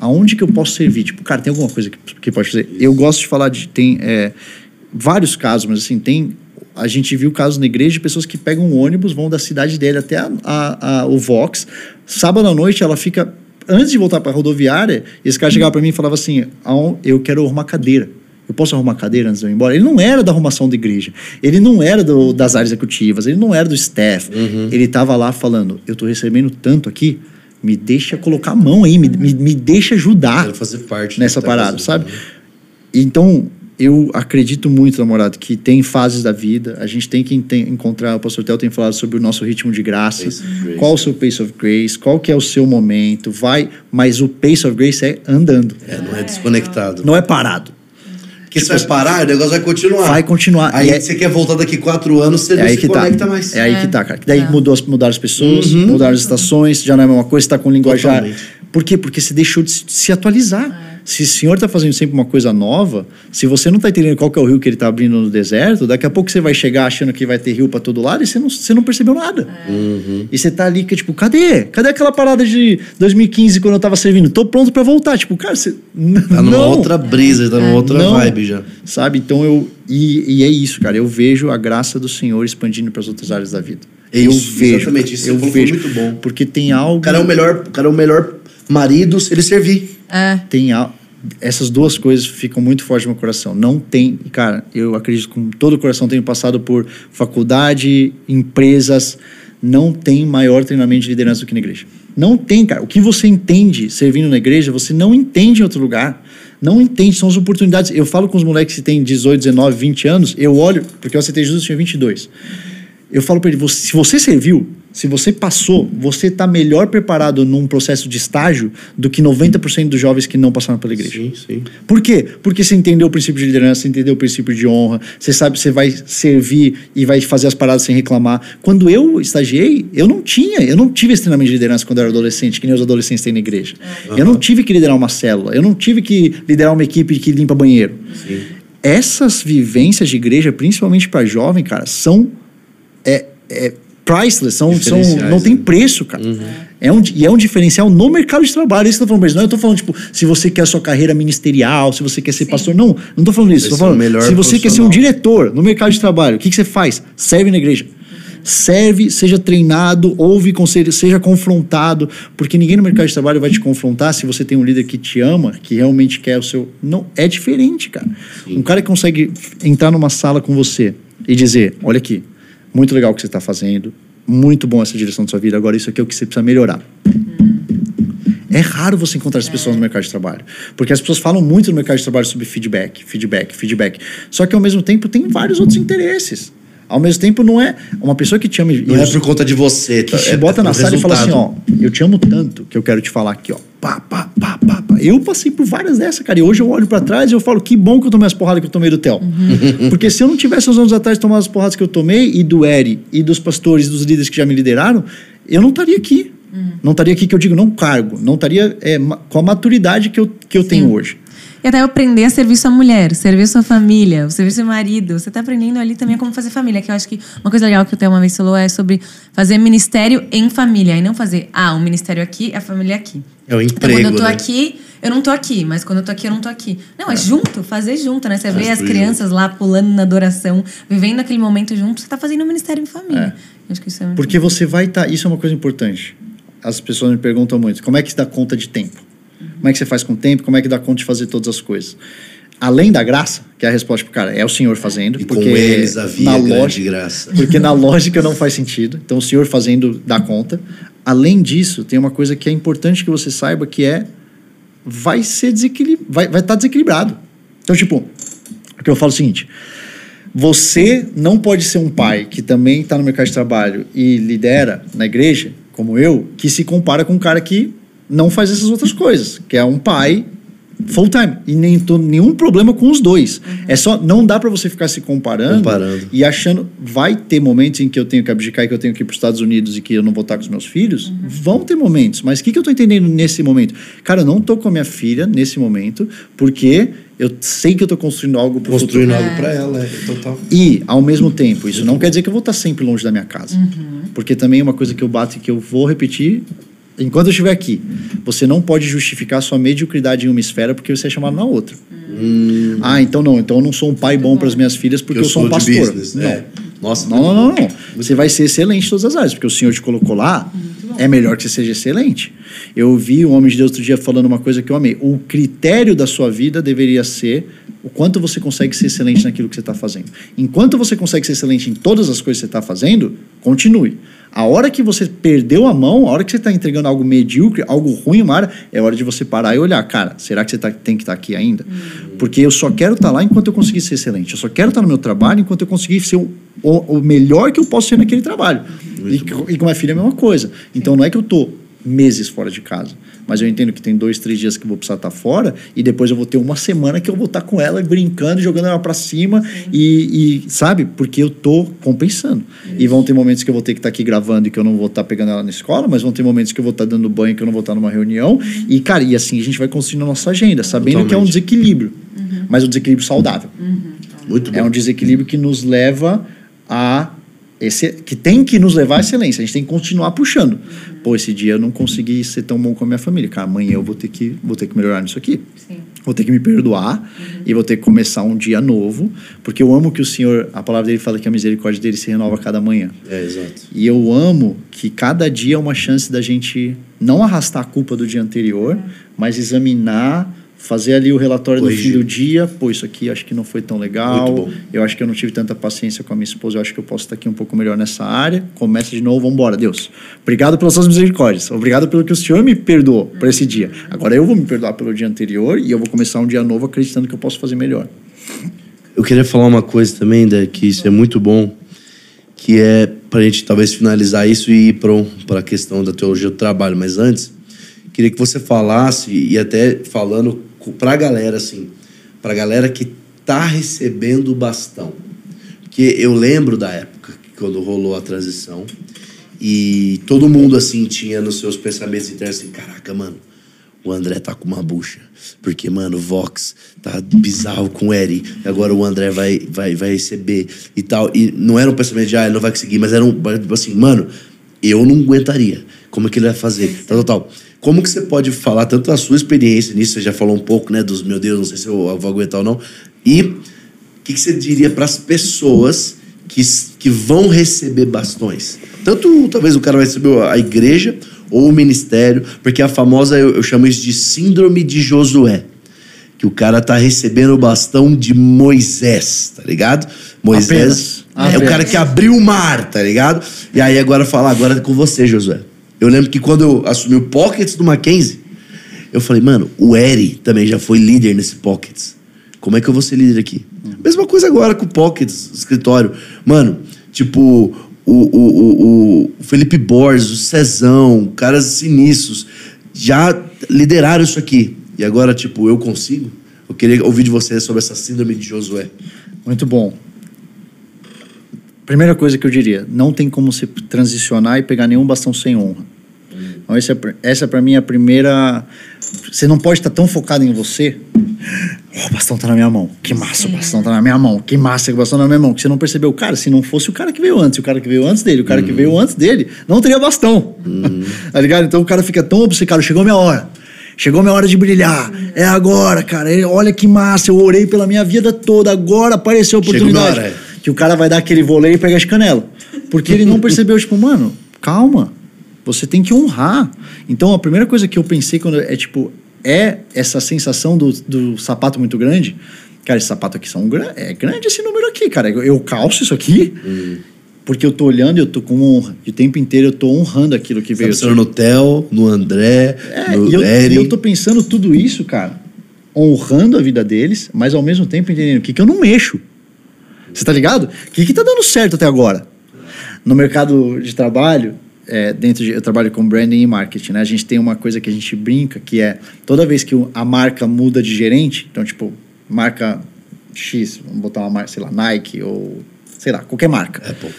Speaker 3: Aonde que eu posso servir? Tipo, cara, tem alguma coisa que, que pode fazer? Eu gosto de falar de, tem é, vários casos, mas assim, tem, a gente viu casos na igreja de pessoas que pegam um ônibus, vão da cidade dele até a, a- a- o Vox, sábado à noite ela fica antes de voltar para a rodoviária, esse cara chegava para mim e falava assim: "Aon- eu quero arrumar cadeira. Eu posso arrumar cadeira antes de eu ir embora? Ele não era da arrumação da igreja. Ele não era do- das áreas executivas. Ele não era do staff. Ele estava lá falando: eu estou recebendo tanto aqui, me deixa colocar a mão aí, me, me, me deixa ajudar
Speaker 1: Quero fazer parte
Speaker 3: nessa
Speaker 1: tá
Speaker 3: parada, sabe? Então, eu acredito muito, namorado, que tem fases da vida. A gente tem que encontrar. O pastor Tel tem falado sobre o nosso ritmo de graça.
Speaker 1: Grace.
Speaker 3: Qual o seu pace of grace? Qual que é o seu momento? Vai, mas o pace of grace é andando.
Speaker 1: É, não é desconectado.
Speaker 3: Não é parado.
Speaker 1: Porque você vai parar, o negócio vai continuar.
Speaker 3: Vai continuar.
Speaker 1: Aí
Speaker 3: é-
Speaker 1: você quer voltar daqui quatro anos, você
Speaker 3: É
Speaker 1: não se
Speaker 3: que tá.
Speaker 1: conecta mais.
Speaker 3: É aí que tá, cara. Que daí mudou as, mudaram as pessoas,
Speaker 1: Uhum.
Speaker 3: mudaram as estações, já não é a mesma coisa, você tá com linguajar.
Speaker 1: Totalmente.
Speaker 3: Por quê? Porque você deixou de se, se atualizar. Se o senhor tá fazendo sempre uma coisa nova, se você não tá entendendo qual que é o rio que ele tá abrindo no deserto, daqui a pouco você vai chegar achando que vai ter rio para todo lado e você não, você não percebeu nada.
Speaker 1: Uhum.
Speaker 3: E você tá ali que, tipo, cadê? Cadê aquela parada de 2015 quando eu tava servindo? Tô pronto para voltar. Tipo, cara, você.
Speaker 1: Tá numa
Speaker 3: não.
Speaker 1: outra brisa, tá numa outra
Speaker 3: Não.
Speaker 1: vibe já.
Speaker 3: Sabe? Então eu. E, e é isso, cara. Eu vejo a graça do Senhor expandindo para as outras áreas da vida.
Speaker 1: É
Speaker 3: eu
Speaker 1: isso,
Speaker 3: vejo.
Speaker 1: exatamente. Isso
Speaker 3: eu vejo.
Speaker 1: muito bom.
Speaker 3: Porque tem algo.
Speaker 1: O cara é o melhor, o cara é o melhor marido se ele servir.
Speaker 2: É.
Speaker 3: Tem al- essas duas coisas ficam muito fortes no meu coração. Não tem. Cara, eu acredito com todo o coração, tenho passado por faculdade, empresas. Não tem maior treinamento de liderança do que na igreja. Não tem, cara. O que você entende servindo na igreja, você não entende em outro lugar. Não entende, são as oportunidades. Eu falo com os moleques que têm 18, 19, 20 anos, eu olho, porque eu aceitei Jesus, eu tinha 22. Eu falo para ele, você- se você serviu, se você passou, você está melhor preparado num processo de estágio do que 90% dos jovens que não passaram pela igreja.
Speaker 1: Sim, sim.
Speaker 3: Por quê? Porque você entendeu o princípio de liderança, você entendeu o princípio de honra, você sabe que você vai servir e vai fazer as paradas sem reclamar. Quando eu estagiei, eu não tinha, eu não tive esse treinamento de liderança quando eu era adolescente, que nem os adolescentes têm na igreja. Eu não tive que liderar uma célula, eu não tive que liderar uma equipe que limpa banheiro.
Speaker 1: Sim.
Speaker 3: Essas vivências de igreja, principalmente para jovem, cara, são é, é priceless, são, são, não tem
Speaker 1: né?
Speaker 3: preço, cara. É um, e é um diferencial no mercado de trabalho. É isso que eu tô falando, mas não eu tô falando, tipo, se você quer a sua carreira ministerial, se você quer ser pastor. Não, não tô falando isso. Tô
Speaker 1: o
Speaker 3: falando,
Speaker 1: melhor
Speaker 3: se você quer ser um diretor no mercado de trabalho, o que, que você faz? Serve na igreja. Serve, seja treinado, ouve conselho, seja confrontado, porque ninguém no mercado de trabalho vai te confrontar se você tem um líder que te ama, que realmente quer o seu. Não, é diferente, cara. Um cara que consegue entrar numa sala com você e dizer: olha aqui, muito legal o que você está fazendo, muito bom essa direção da sua vida, agora isso aqui é o que você precisa melhorar. É raro você encontrar as pessoas no mercado de trabalho. Porque as pessoas falam muito no mercado de trabalho sobre feedback, feedback, feedback. Só que ao mesmo tempo tem vários outros interesses. Ao mesmo tempo não é uma pessoa que te ama e
Speaker 1: Não é por conta de você,
Speaker 3: que
Speaker 1: tá?
Speaker 3: te
Speaker 1: é
Speaker 3: bota
Speaker 1: é
Speaker 3: na sala e fala assim,
Speaker 1: resultado.
Speaker 3: ó, eu te amo tanto que eu quero te falar aqui, ó. Pá, pá, pá, pá, pá. Eu passei por várias dessas, cara. E hoje eu olho pra trás e eu falo, que bom que eu tomei as porradas que eu tomei do Theo. Porque se eu não tivesse uns anos atrás tomado as porradas que eu tomei, e do Eri, e dos pastores, dos líderes que já me lideraram, eu não estaria aqui. Não estaria aqui que eu digo, não cargo. Não estaria é, com a maturidade que eu, que eu tenho hoje.
Speaker 2: E até aprender a servir sua mulher, servir sua família, servir seu marido. Você tá aprendendo ali também como fazer família. Que eu acho que uma coisa legal que o Theo uma vez falou é sobre fazer ministério em família. E não fazer, ah, um ministério aqui, a família aqui.
Speaker 1: É o
Speaker 2: Então,
Speaker 1: emprego,
Speaker 2: quando eu tô
Speaker 1: né?
Speaker 2: aqui, eu não tô aqui. Mas quando eu tô aqui, eu não tô aqui. Não, é, junto, fazer junto, né? Você vê as crianças lá pulando na adoração, vivendo aquele momento junto. Você tá fazendo um ministério em família. Eu acho que isso é muito
Speaker 3: Porque você vai estar. isso é uma coisa importante. As pessoas me perguntam muito: como é que se dá conta de tempo? Como é que você faz com o tempo? Como é que dá conta de fazer todas as coisas? Além da graça, que é a resposta pro cara, é o Senhor fazendo.
Speaker 1: E com
Speaker 3: porque
Speaker 1: eles havia
Speaker 3: na
Speaker 1: grande
Speaker 3: lógica,
Speaker 1: graça.
Speaker 3: Porque na lógica não faz sentido. Então o Senhor fazendo dá conta. Além disso, tem uma coisa que é importante que você saiba que é vai ser desequilibrado, vai estar desequilibrado. Então, tipo, o que eu falo é o seguinte: você não pode ser um pai que também está no mercado de trabalho e lidera na igreja, como eu, que se compara com um cara que não faz essas outras coisas, que é um pai full time e nem tô, nenhum problema com os dois. É só não dá para você ficar se comparando,
Speaker 1: Comparando.
Speaker 3: e achando vai ter momentos em que eu tenho que abdicar e que eu tenho que ir para os Estados Unidos e que eu não vou estar com os meus filhos. Vão ter momentos, mas o que, que eu tô entendendo nesse momento? Cara, eu não tô com a minha filha nesse momento porque eu sei que eu tô construindo algo pro futuro.
Speaker 1: Construindo algo pra ela, é total.
Speaker 3: E, ao mesmo tempo, isso não quer dizer que eu vou estar sempre longe da minha casa. Porque também é uma coisa que eu bato e que eu vou repetir enquanto eu estiver aqui. Você não pode justificar sua mediocridade em uma esfera porque você é chamado na outra. Ah, então não. Então eu não sou um pai bom para as minhas filhas porque eu, sou um
Speaker 1: de
Speaker 3: pastor.
Speaker 1: business.
Speaker 3: Não.
Speaker 1: É. Nossa,
Speaker 3: Não, não, não, não. Você vai ser excelente em todas as áreas, porque o Senhor te colocou lá é melhor que você seja excelente. Eu ouvi um homem de Deus outro dia falando uma coisa que eu amei. O critério da sua vida deveria ser o quanto você consegue ser excelente naquilo que você está fazendo. Enquanto você consegue ser excelente em todas as coisas que você está fazendo, continue. A hora que você perdeu a mão, a hora que você está entregando algo medíocre, algo ruim, uma área, é hora de você parar e olhar, cara, será que você tá, tem que estar tá aqui ainda? Porque eu só quero estar tá lá enquanto eu conseguir ser excelente. Eu só quero estar tá no meu trabalho enquanto eu conseguir ser o, o, o melhor que eu posso ser naquele trabalho. E, e, com a minha filha é a mesma coisa. Então não é que eu estou meses fora de casa mas eu entendo que tem dois, três dias que eu vou precisar estar fora e depois eu vou ter uma semana que eu vou estar com ela brincando, jogando ela para cima e, e, sabe, porque eu tô compensando. Isso. E vão ter momentos que eu vou ter que estar aqui gravando e que eu não vou estar pegando ela na escola, mas vão ter momentos que eu vou estar dando banho que eu não vou estar numa reunião uhum. e cara, e assim a gente vai construindo a nossa agenda, sabendo Totalmente. que é um desequilíbrio, uhum. mas um desequilíbrio saudável. Uhum. Muito bom. É um desequilíbrio que nos leva a esse, que tem que nos levar à excelência. A gente tem que continuar puxando. Pô, esse dia eu não consegui ser tão bom com a minha família. Cara, amanhã eu vou ter que, vou ter que melhorar nisso aqui. Sim. Vou ter que me perdoar uhum. e vou ter que começar um dia novo. Porque eu amo que o Senhor, a palavra dele fala que a misericórdia dele se renova a cada manhã.
Speaker 1: É, exato.
Speaker 3: E eu amo que cada dia é uma chance da gente não arrastar a culpa do dia anterior, uhum. mas examinar fazer ali o relatório Corrigir. no fim do dia, pô, isso aqui acho que não foi tão legal, eu acho que eu não tive tanta paciência com a minha esposa, eu acho que eu posso estar aqui um pouco melhor nessa área, começa de novo, vamos embora, Deus. Obrigado pelas suas misericórdias, obrigado pelo que o Senhor me perdoou por esse dia. Agora eu vou me perdoar pelo dia anterior e eu vou começar um dia novo acreditando que eu posso fazer melhor.
Speaker 1: Eu queria falar uma coisa também, Dé, que isso é muito bom, que é para a gente talvez finalizar isso e ir para a questão da teologia do trabalho, mas antes, queria que você falasse, e até falando pra galera, assim, pra galera que tá recebendo o bastão. Porque eu lembro da época, quando rolou a transição, e todo mundo, assim, tinha nos seus pensamentos internos assim, caraca, mano, o André tá com uma bucha. Porque, mano, o Vox tá bizarro com o Eri. Agora o André vai, vai, vai receber e tal. E não era um pensamento de, ah, ele não vai conseguir, mas era um, tipo assim, mano, eu não aguentaria. Como é que ele vai fazer? Tal, tal, tal. Como que você pode falar tanto a sua experiência nisso? Você já falou um pouco, né, dos meu Deus, não sei se eu vou aguentar ou não. E o que, que você diria para as pessoas que, que vão receber bastões? Tanto talvez o cara vai receber a igreja ou o ministério, porque a famosa, eu, eu chamo isso de síndrome de Josué que o cara tá recebendo o bastão de Moisés, tá ligado? Moisés Apenas. é Apenas. o cara que abriu o mar, tá ligado? E aí agora fala, agora é com você, Josué. Eu lembro que quando eu assumi o Pockets do Mackenzie, eu falei, mano, o Eri também já foi líder nesse Pockets. Como é que eu vou ser líder aqui? Uhum. Mesma coisa agora com o Pockets, escritório. Mano, tipo, o, o, o, o Felipe Borges, o Cezão, caras sinistros, já lideraram isso aqui. E agora, tipo, eu consigo? Eu queria ouvir de você sobre essa síndrome de Josué.
Speaker 3: Muito bom. Primeira coisa que eu diria, não tem como se transicionar e pegar nenhum bastão sem honra. Então, essa, essa para mim é a primeira. Você não pode estar tão focado em você. Oh, o bastão tá na minha mão. Que massa, o bastão tá na minha mão. Que massa, o bastão tá na minha mão. Que você não percebeu, cara, se não fosse o cara que veio antes, o cara que veio antes dele, o cara uhum. que veio antes dele, não teria bastão. Uhum. tá ligado? Então o cara fica tão obcecado, chegou a minha hora. Chegou a minha hora de brilhar. É agora, cara. Olha que massa. Eu orei pela minha vida toda. Agora apareceu a oportunidade. É. Que o cara vai dar aquele voleio e pegar as canelas. Porque ele não percebeu, tipo, mano, calma. Você tem que honrar. Então, a primeira coisa que eu pensei quando é tipo, é essa sensação do, do sapato muito grande. Cara, esse sapato aqui são é grande esse número aqui, cara. Eu calço isso aqui. Hum. Porque eu tô olhando e eu tô com honra. E o tempo inteiro eu tô honrando aquilo que Você veio.
Speaker 1: Tá no Theo, no André, é, no
Speaker 3: e eu, E eu tô pensando tudo isso, cara, honrando a vida deles, mas ao mesmo tempo entendendo o que, que eu não mexo. Você tá ligado? O que, que tá dando certo até agora? No mercado de trabalho, é, dentro de, eu trabalho com branding e marketing, né? A gente tem uma coisa que a gente brinca, que é toda vez que a marca muda de gerente, então, tipo, marca X, vamos botar uma marca, sei lá, Nike ou sei lá, qualquer marca. Apple.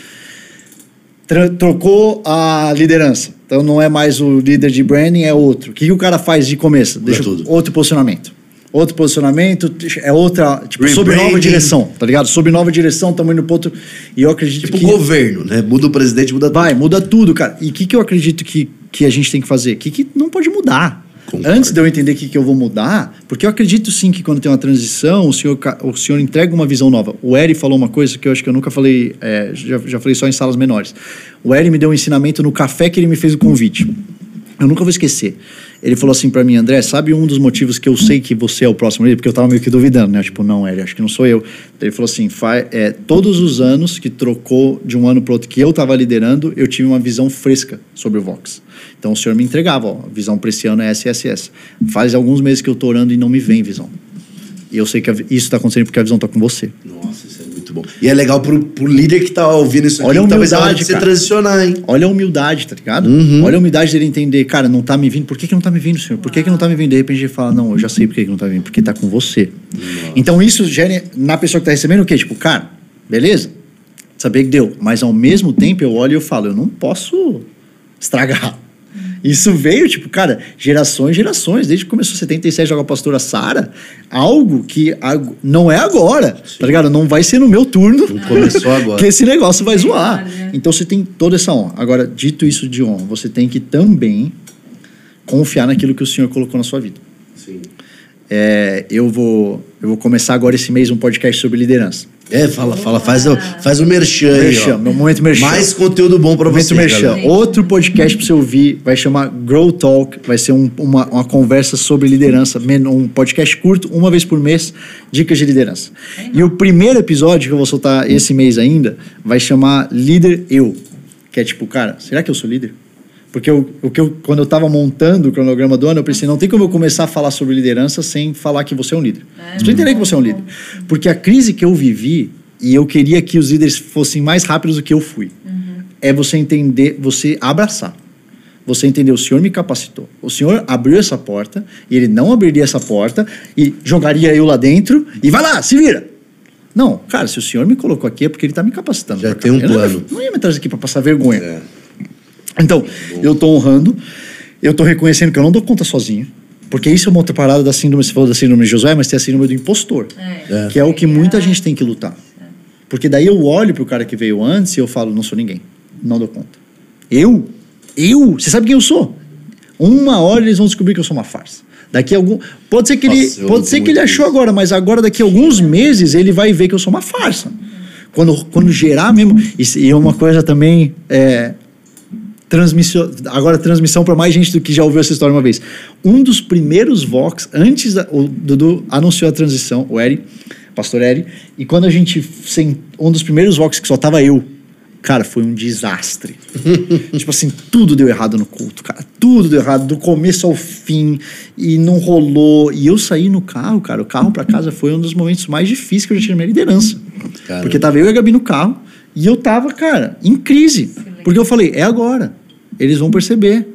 Speaker 3: Trocou a liderança. Então não é mais o líder de branding, é outro. O que, que o cara faz de começo? Deixa tudo. outro posicionamento outro posicionamento, é outra, tipo, sob nova direção, tá ligado? Sob nova direção, estamos indo pro outro. E eu acredito
Speaker 1: tipo
Speaker 3: que.
Speaker 1: Tipo governo, né? Muda o presidente, muda
Speaker 3: tudo. Vai, muda tudo, cara. E o que, que eu acredito que, que a gente tem que fazer? O que, que não pode mudar?
Speaker 1: Concordo.
Speaker 3: Antes de eu entender o que, que eu vou mudar, porque eu acredito sim que quando tem uma transição, o senhor, o senhor entrega uma visão nova. O Eri falou uma coisa que eu acho que eu nunca falei, é, já, já falei só em salas menores. O Eri me deu um ensinamento no café que ele me fez o convite. Eu nunca vou esquecer. Ele falou assim pra mim, André, sabe um dos motivos que eu sei que você é o próximo líder? Porque eu tava meio que duvidando, né? Tipo, não, Eri, acho que não sou eu. Ele falou assim, é, todos os anos que trocou de um ano pro outro que eu tava liderando, eu tive uma visão fresca sobre o Vox. Então o senhor me entregava, ó, a visão pra esse ano é essa. Faz alguns meses que eu tô orando e não me vem visão. E eu sei que a isso tá acontecendo porque a visão tá com você.
Speaker 1: Nossa, isso é muito bom. E é legal pro, pro líder que tá ouvindo isso
Speaker 3: Olha
Speaker 1: aqui,
Speaker 3: a
Speaker 1: talvez é hora
Speaker 3: humildade,
Speaker 1: de você transicionar, hein?
Speaker 3: Olha a humildade, tá ligado?
Speaker 1: Uhum.
Speaker 3: Olha a humildade dele entender, cara, não tá me vindo, por que, que não tá me vindo, senhor? Por que, que não tá me vindo? De repente ele fala, não, eu já sei por que, que não tá vindo, porque tá com você. Então isso gera na pessoa que tá recebendo o quê? Tipo, cara, beleza, saber que deu, mas ao mesmo tempo eu olho e eu falo, eu não posso estragar. Isso veio, tipo, cara, gerações, gerações, desde que começou 77 joga a pastora Sara, algo que ag- não é agora, tá ligado? Não vai ser no meu turno.
Speaker 1: Não começou agora.
Speaker 3: que esse negócio vai zoar.
Speaker 2: Né?
Speaker 3: Então você tem toda essa honra. Agora, dito isso de honra, você tem que também confiar naquilo que o Senhor colocou na sua vida.
Speaker 1: Sim.
Speaker 3: É, eu, vou, eu vou começar agora esse mês um podcast sobre liderança.
Speaker 1: É, fala, fala, faz o, faz o merchan aí,
Speaker 3: Merchan,
Speaker 1: ó.
Speaker 3: meu momento merchan.
Speaker 1: Mais conteúdo bom pra
Speaker 3: Momento
Speaker 1: você,
Speaker 3: merchan.
Speaker 1: galera.
Speaker 3: Outro podcast pra você ouvir vai chamar Grow Talk. Vai ser um- uma, uma conversa sobre liderança. Um podcast curto, uma vez por mês, dicas de liderança. E o primeiro episódio que eu vou soltar esse mês ainda vai chamar Líder Eu. Que é tipo, cara, será que eu sou líder? Porque eu, o que eu, quando eu estava montando o cronograma do ano, eu pensei, não tem como eu começar a falar sobre liderança sem falar que você é um líder. Você precisa entender que você é um líder. Porque a crise que eu vivi, e eu queria que os líderes fossem mais rápidos do que eu fui, é você entender, você abraçar. Você entender, o Senhor me capacitou. O Senhor abriu essa porta, e Ele não abriria essa porta, e jogaria eu lá dentro, e vai lá, se vira. Não, cara, se o Senhor me colocou aqui é porque Ele está me capacitando.
Speaker 1: Já
Speaker 3: pra cá.
Speaker 1: tem um
Speaker 3: Eu não ia-
Speaker 1: plano.
Speaker 3: Não ia me trazer aqui para passar vergonha.
Speaker 1: É.
Speaker 3: Então, eu tô honrando, eu tô reconhecendo que eu não dou conta sozinho. Porque isso é uma outra parada da síndrome, você falou da síndrome de Josué, mas tem a síndrome do impostor.
Speaker 2: É.
Speaker 3: Que é o que muita gente tem que lutar. Porque daí eu olho pro cara que veio antes e eu falo, não sou ninguém. Não dou conta. Eu? Eu? Você sabe quem eu sou? Uma hora eles vão descobrir que eu sou uma farsa. Daqui a algum. Pode ser que ele,
Speaker 1: Nossa, eu
Speaker 3: pode ser que ele achou
Speaker 1: isso.
Speaker 3: agora, mas agora daqui a alguns meses ele vai ver que eu sou uma farsa. Quando, quando gerar mesmo. E, e é uma coisa também. É, transmissão, agora transmissão para mais gente do que já ouviu essa história uma vez. Um dos primeiros Vox, antes da, o Dudu anunciou a transição, o Eri, pastor Eri, e quando a gente, sem, um dos primeiros Vox que só tava eu, cara, foi um desastre. tipo assim, tudo deu errado no culto, cara, tudo deu errado, do começo ao fim, e não rolou, e eu saí no carro, cara, o carro para casa foi um dos momentos mais difíceis que eu já tive na minha liderança.
Speaker 1: Caramba.
Speaker 3: Porque tava eu e a Gabi no carro, e eu tava, cara, em crise. Porque eu falei, é agora. Eles vão perceber.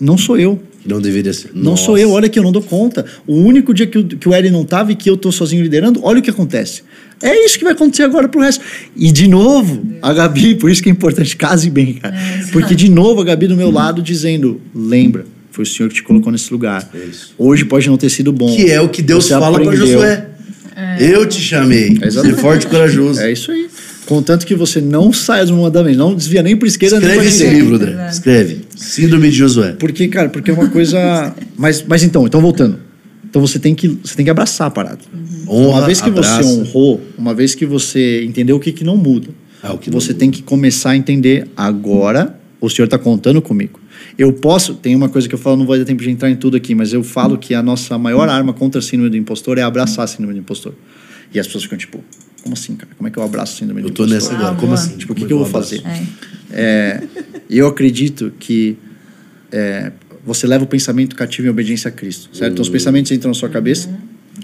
Speaker 3: Não sou eu.
Speaker 1: Não deveria ser.
Speaker 3: Não
Speaker 1: Nossa.
Speaker 3: sou eu, olha que eu não dou conta. O único dia que o, que o não tava e que eu tô sozinho liderando, olha o que acontece. É isso que vai acontecer agora pro resto. E de novo, a Gabi, por isso que é importante, case bem, cara. Porque de novo a Gabi do meu lado dizendo: lembra, foi o Senhor que te colocou nesse lugar.
Speaker 1: É.
Speaker 3: Hoje pode não ter sido bom.
Speaker 1: Que é o que Deus
Speaker 3: Você
Speaker 1: fala para. Josué. Eu te chamei. Ser
Speaker 3: Exatamente.
Speaker 1: forte e corajoso.
Speaker 3: É isso aí. Contanto que você não saia do mandamento, não desvia nem para esquerda nem
Speaker 1: Escreve
Speaker 3: para
Speaker 1: esse
Speaker 3: direita.
Speaker 1: livro, André. Escreve. Síndrome de Josué.
Speaker 3: Porque, cara, porque é uma coisa. mas, mas então, então voltando. Então você tem que, você tem que abraçar a parada.
Speaker 1: Honra,
Speaker 3: uma vez que
Speaker 1: abraça.
Speaker 3: você honrou, uma vez que você entendeu o que, que não muda,
Speaker 1: Ah, o que não
Speaker 3: você
Speaker 1: muda.
Speaker 3: tem que começar a entender agora. O senhor está contando comigo. Eu posso. Tem uma coisa que eu falo, não vai dar tempo de entrar em tudo aqui, mas eu falo que a nossa maior arma contra a síndrome do impostor é abraçar a síndrome do impostor. E as pessoas ficam tipo, como assim, cara? Como é que eu abraço a síndrome do
Speaker 1: Eu tô
Speaker 3: impostor?
Speaker 1: nessa agora.
Speaker 2: Ah,
Speaker 1: Como assim?
Speaker 3: Tipo, o que, que eu vou
Speaker 1: abraço?
Speaker 3: fazer?
Speaker 2: É.
Speaker 3: É, eu acredito que é, você leva o pensamento cativo em obediência a Cristo, certo? Então, os pensamentos entram na sua cabeça,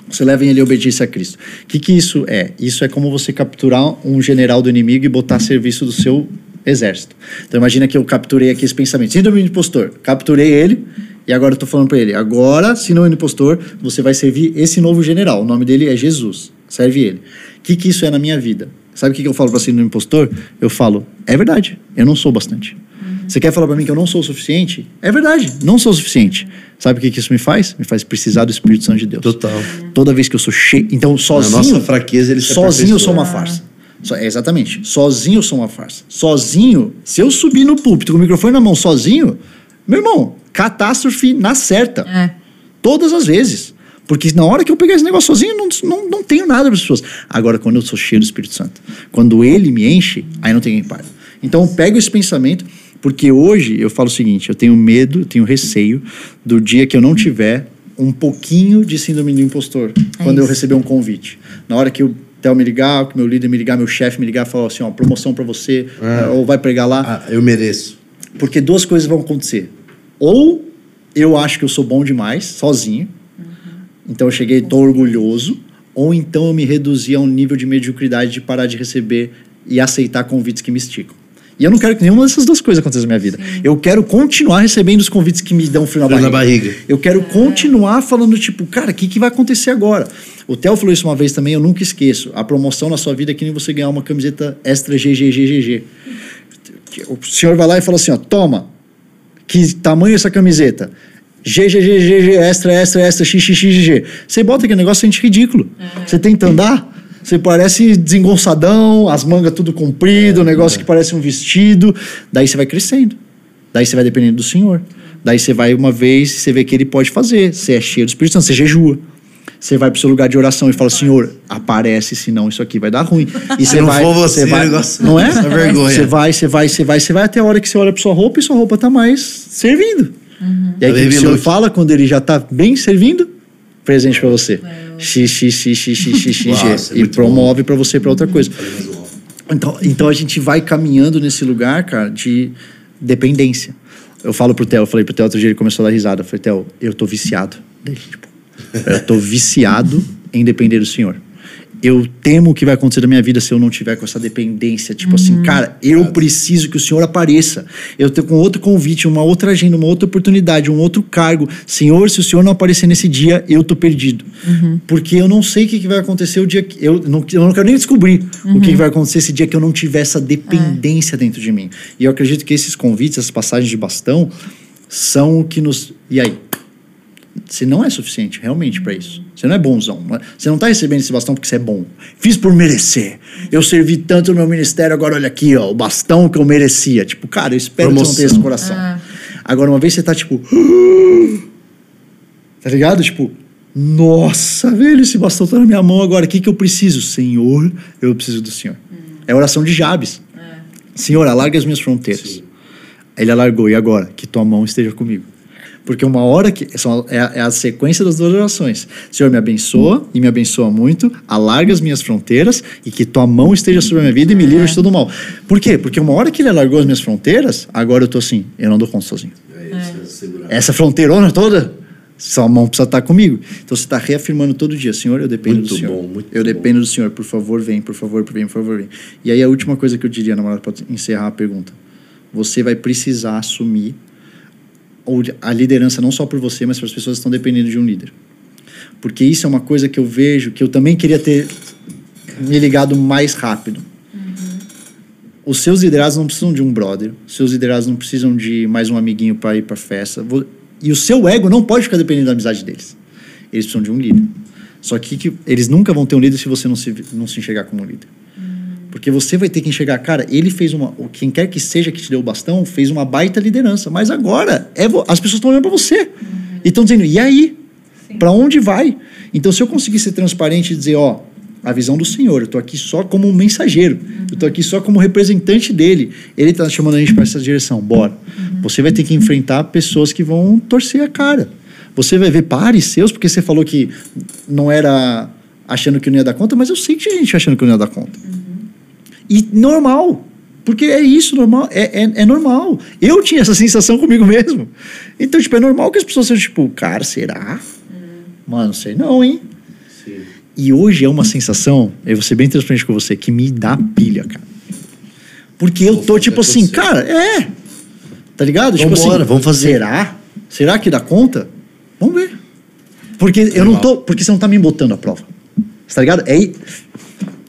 Speaker 3: você leva ele em obediência a Cristo. O que, que isso é? Isso é como você capturar um general do inimigo e botar a serviço do seu exército. Então, imagina que eu capturei aqui esse pensamento. Síndrome do impostor. Capturei ele e agora eu tô falando para ele. Agora, síndrome do impostor, você vai servir esse novo general. O nome dele é Jesus. Serve ele. O que, que isso é na minha vida? Sabe o que que eu falo para síndrome do impostor? Eu falo, é verdade, eu não sou bastante. Você quer falar para mim que eu não sou o suficiente? É verdade, não sou o suficiente. Sabe o que, que isso me faz? Me faz precisar do Espírito Santo de Deus.
Speaker 1: Total.
Speaker 3: Toda vez que eu sou cheio. Então, sozinho.
Speaker 1: nossa fraqueza, ele se
Speaker 3: Sozinho eu sou uma farsa. So- é, exatamente. Sozinho eu sou uma farsa. Sozinho, se eu subir no púlpito com o microfone na mão sozinho, meu irmão, catástrofe na certa.
Speaker 2: É.
Speaker 3: Todas as vezes. Porque na hora que eu pegar esse negócio sozinho, não, não, não tenho nada para as pessoas. Agora, quando eu sou cheio do Espírito Santo, quando ele me enche, aí não tem quem pare. Então, eu pego esse pensamento, porque hoje eu falo o seguinte: eu tenho medo, eu tenho receio do dia que eu não tiver um pouquinho de síndrome do impostor quando eu receber um convite. Na hora que o Theo me ligar, que meu líder me ligar, meu chefe me ligar, falar assim: ó, promoção para você,
Speaker 1: É.
Speaker 3: ou vai pregar lá.
Speaker 1: Ah, eu mereço.
Speaker 3: Porque duas coisas vão acontecer. Ou eu acho que eu sou bom demais, sozinho. Então eu cheguei, tô orgulhoso. Ou então eu me reduzi a um nível de mediocridade de parar de receber e aceitar convites que me esticam. E eu não quero que nenhuma dessas duas coisas aconteça na minha vida. Eu quero continuar recebendo os convites que me dão frio na
Speaker 1: Frio na
Speaker 3: barriga.
Speaker 1: barriga.
Speaker 3: Eu quero continuar falando, tipo, cara, o que, que vai acontecer agora? O Theo falou isso uma vez também, eu nunca esqueço. A promoção na sua vida é que nem você ganhar uma camiseta extra GGGGG. O senhor vai lá e fala assim, ó, toma, que tamanho é essa camiseta? GGGGG, extra, extra, extra, XXXG. Você bota aquele negócio, sente ridículo. Você tenta andar, você parece desengonçadão, as mangas tudo comprido, um negócio que parece um vestido. Daí você vai crescendo. Daí você vai dependendo do Senhor. Daí você vai uma vez, você vê que ele pode fazer. Você é cheio do Espírito Santo, você jejua. Você vai pro seu lugar de oração e fala, Senhor, aparece, senão isso aqui vai dar ruim. E você
Speaker 1: não
Speaker 3: vai,
Speaker 1: você,
Speaker 3: vai,
Speaker 1: negócio-
Speaker 3: não é?
Speaker 1: Vergonha.
Speaker 3: Você vai, você vai, você vai, você vai até a hora que você olha pra sua roupa e sua roupa tá mais servindo. E aí o que, o senhor fala quando ele já tá bem servindo? Presente pra você. X, X, X, X, X, X, X,
Speaker 1: Uau, isso é.
Speaker 3: E promove pra você pra outra coisa. Então, então a gente vai caminhando nesse lugar, cara, de dependência. Eu falo pro Theo, eu falei pro Theo outro dia, ele começou a dar risada. Eu falei, Theo, eu tô viciado. Daí, tipo, eu tô viciado em depender do Senhor. Eu temo o que vai acontecer na minha vida se eu não tiver com essa dependência. Tipo assim, cara, eu preciso que o Senhor apareça. Eu tenho com outro convite, uma outra agenda, uma outra oportunidade, um outro cargo. Senhor, se o Senhor não aparecer nesse dia, eu tô perdido. Porque eu não sei o que vai acontecer o dia que. Eu não, eu não quero nem descobrir o que que vai acontecer esse dia que eu não tiver essa dependência dentro de mim. E eu acredito que esses convites, essas passagens de bastão, são o que nos. E aí? Você não é suficiente realmente para isso. Você não é bonzão. não é- Você não tá recebendo esse bastão porque você é bom. Fiz por merecer. Eu servi tanto no meu ministério, agora olha aqui, ó, o bastão que eu merecia. Tipo, cara, eu espero que você não tenha esse
Speaker 1: Promoção.
Speaker 3: coração. Agora, uma vez você tá tipo. Tá ligado? Tipo, nossa, velho, esse bastão tá na minha mão agora. O que, que eu preciso? Senhor, eu preciso do Senhor. É a oração de Jabes. Senhor, alarga as minhas fronteiras. Ele alargou, e agora? Que tua mão esteja comigo. Porque uma hora que. são- É a, é a sequência das duas orações. Senhor, me abençoa e me abençoa muito, alarga as minhas fronteiras e que tua mão esteja sobre a minha vida e me livre de todo mal. Por quê? Porque uma hora que ele alargou as minhas fronteiras, agora eu tô assim, eu não dou conta sozinho. Essa fronteirona toda, sua mão precisa estar comigo. Então você está reafirmando todo dia, Senhor, eu dependo
Speaker 1: Muito
Speaker 3: do Senhor.
Speaker 1: bom, muito
Speaker 3: eu dependo do Senhor, por favor, vem, por favor, vem, por favor, vem. E aí a última coisa que eu diria, namorado, para encerrar a pergunta. Você vai precisar assumir a liderança não só por você, mas para as pessoas que estão dependendo de um líder. Porque isso é uma coisa que eu vejo que eu também queria ter me ligado mais rápido. Os seus liderados não precisam de um brother, os seus liderados não precisam de mais um amiguinho para ir para festa. E o seu ego não pode ficar dependendo da amizade deles. Eles precisam de um líder. Só que, que eles nunca vão ter um líder se você não se, não se enxergar como um líder. Porque você vai ter que enxergar, cara, ele fez uma. Quem quer que seja que te deu o bastão, fez uma baita liderança. Mas agora, é, as pessoas estão olhando para você. E estão dizendo, e aí? Para onde vai? Então, se eu conseguir ser transparente e dizer, ó, a visão do Senhor, eu tô aqui só como um mensageiro, eu tô aqui só como representante dele. Ele tá chamando a gente para essa direção, bora. Você vai ter que enfrentar pessoas que vão torcer a cara. Você vai ver pares seus, porque você falou que não era achando que não ia dar conta, mas eu sei que tinha gente achando que não ia dar conta. E normal. Porque é isso, normal. É, é, é normal. Eu tinha essa sensação comigo mesmo. Então, tipo, é normal que as pessoas sejam, tipo, cara, será? Mano, sei não, hein? E hoje é uma sensação, eu vou ser bem transparente com você, que me dá pilha, cara. Porque eu
Speaker 1: Vou
Speaker 3: tô tipo assim,
Speaker 1: acontecer.
Speaker 3: cara, é. Tá ligado? tipo
Speaker 1: Vambora,
Speaker 3: assim,
Speaker 1: vamos fazer.
Speaker 3: Será? Será que dá conta? Vamos ver. Porque eu não tô. Porque você não tá me botando à prova. Você tá ligado? É aí.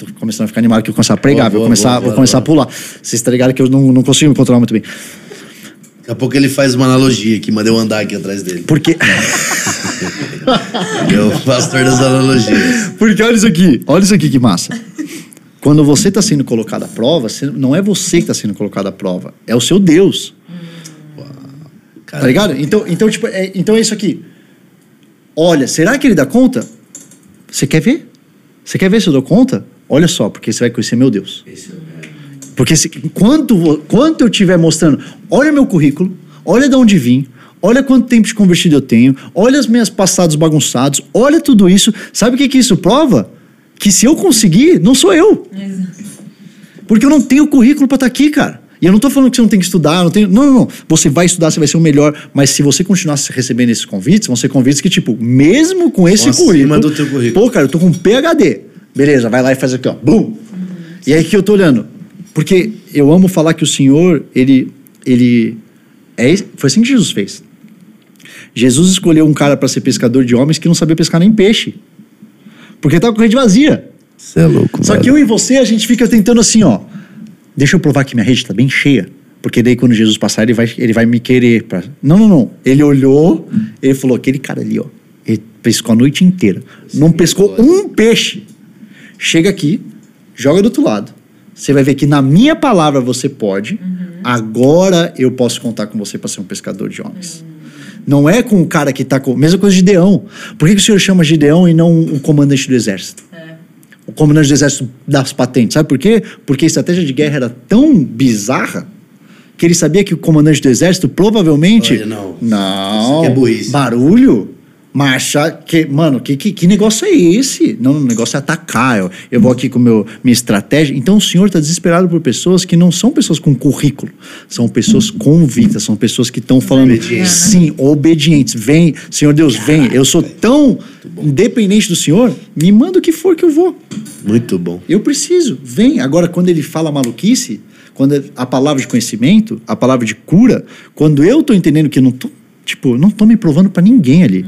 Speaker 3: Tô começando a ficar animado que eu vou começar a pregar,
Speaker 1: Boa,
Speaker 3: vou
Speaker 1: boa,
Speaker 3: começar,
Speaker 1: boa,
Speaker 3: vou começar a pular. Vocês tá ligado que eu não, não consigo me controlar muito bem.
Speaker 1: Daqui a pouco ele faz uma analogia aqui, mandei eu andar aqui atrás dele.
Speaker 3: Porque.
Speaker 1: É o pastor das analogias.
Speaker 3: Porque olha isso aqui, olha isso aqui que massa. Quando você está sendo colocado à prova, não é você que está sendo colocado à prova, é o seu Deus. Tá ligado? Então, então, tipo, é, então é isso aqui. Olha, será que ele dá conta? Você quer ver? Você quer ver se eu dou conta? Olha só, porque você vai conhecer meu Deus. Porque se, quanto, quanto eu estiver mostrando, olha meu currículo, olha de onde vim, olha quanto tempo de convertido eu tenho, olha os meus passados bagunçados, olha tudo isso. Sabe o que, que isso prova? Que se eu conseguir, não sou eu. Porque eu não tenho currículo para estar aqui, cara. E eu não tô falando que você não tem que estudar, não, tem, não, não, não. Você vai estudar, você vai ser o melhor. Mas se você continuar recebendo esses convites, vão ser convites que, tipo, mesmo com esse
Speaker 1: Acima
Speaker 3: currículo.
Speaker 1: do teu currículo.
Speaker 3: Pô, cara, eu tô com PHD. Beleza, vai lá e faz aqui, ó. Bum! E aí que eu tô olhando. Porque eu amo falar que o Senhor, ele. ele é, foi assim que Jesus fez. Jesus escolheu um cara para ser pescador de homens que não sabia pescar nem peixe. Porque tava com a rede vazia.
Speaker 1: Você é louco,
Speaker 3: Só que eu e você, a gente fica tentando assim, ó. Deixa eu provar que minha rede está bem cheia. Porque daí quando Jesus passar, ele vai, ele vai me querer. Pra... Não, não, não. Ele olhou, ele falou: aquele cara ali, ó. Ele pescou a noite inteira. não pescou um peixe. Chega aqui, joga do outro lado. Você vai ver que na minha palavra você pode. Agora eu posso contar com você para ser um pescador de homens. Não é com o cara que tá com. Mesma coisa de Gideão. Por que, que o senhor chama Gideão e não o comandante do exército? o comandante do exército das patentes. Sabe por quê? Porque a estratégia de guerra era tão bizarra que ele sabia que o comandante do exército provavelmente.
Speaker 1: Olha, não.
Speaker 3: Não.
Speaker 1: Isso aqui é burrice.
Speaker 3: Barulho. Marcha, que, mano, que, que, que negócio é esse? Não, o negócio é atacar. Eu, eu vou aqui com meu, minha estratégia. Então o senhor está desesperado por pessoas que não são pessoas com currículo, são pessoas convictas, são pessoas que estão falando,
Speaker 1: Obedientes.
Speaker 3: sim, obedientes. Vem, Senhor Deus, vem. Eu sou tão independente do senhor, me manda o que for que eu vou.
Speaker 1: Muito bom.
Speaker 3: Eu preciso, vem. Agora, quando ele fala maluquice, quando a palavra de conhecimento, a palavra de cura, quando eu tô entendendo que eu não tô, tipo, não tô me provando para ninguém ali.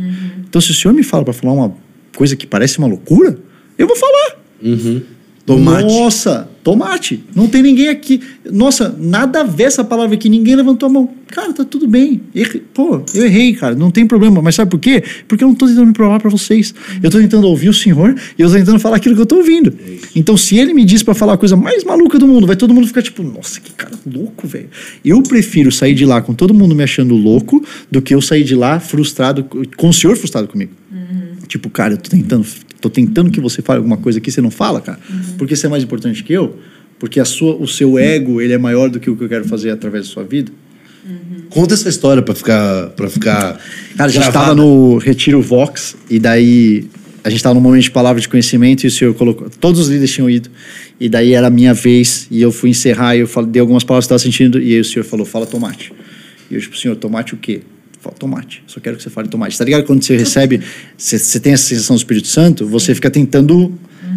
Speaker 3: Então, se o senhor me fala para falar uma coisa que parece uma loucura, eu vou falar.
Speaker 1: Uhum. Tomate.
Speaker 3: Nossa, tomate. Não tem ninguém aqui. Nossa, nada a ver essa palavra aqui. Ninguém levantou a mão. Cara, tá tudo bem. Errei. Pô, eu errei, cara. Não tem problema. Mas sabe por quê? Porque eu não tô tentando me provar para vocês. Eu tô tentando ouvir o Senhor e eu tô tentando falar aquilo que eu tô ouvindo. Então, se ele me diz para falar a coisa mais maluca do mundo, vai todo mundo ficar tipo, nossa, que cara louco, velho. Eu prefiro sair de lá com todo mundo me achando louco do que eu sair de lá frustrado, com o Senhor frustrado comigo. Tipo, cara, eu tô tentando, tô tentando que você fale alguma coisa aqui, você não fala, cara. Porque você é mais importante que eu? Porque a sua, o seu ego, ele é maior do que o que eu quero fazer através da sua vida?
Speaker 1: Conta essa história pra ficar. Pra ficar
Speaker 3: Cara, a gente estava no Retiro Vox e daí a gente estava num momento de palavra de conhecimento e o senhor colocou. Todos os líderes tinham ido. E daí era a minha vez e eu fui encerrar e eu falei, dei algumas palavras que eu estava sentindo e aí o senhor falou, fala tomate. E eu, tipo, senhor, tomate o quê? Fala, tomate. Só quero que você fale tomate. Tá ligado? Quando você recebe, você, você tem essa sensação do Espírito Santo, você fica tentando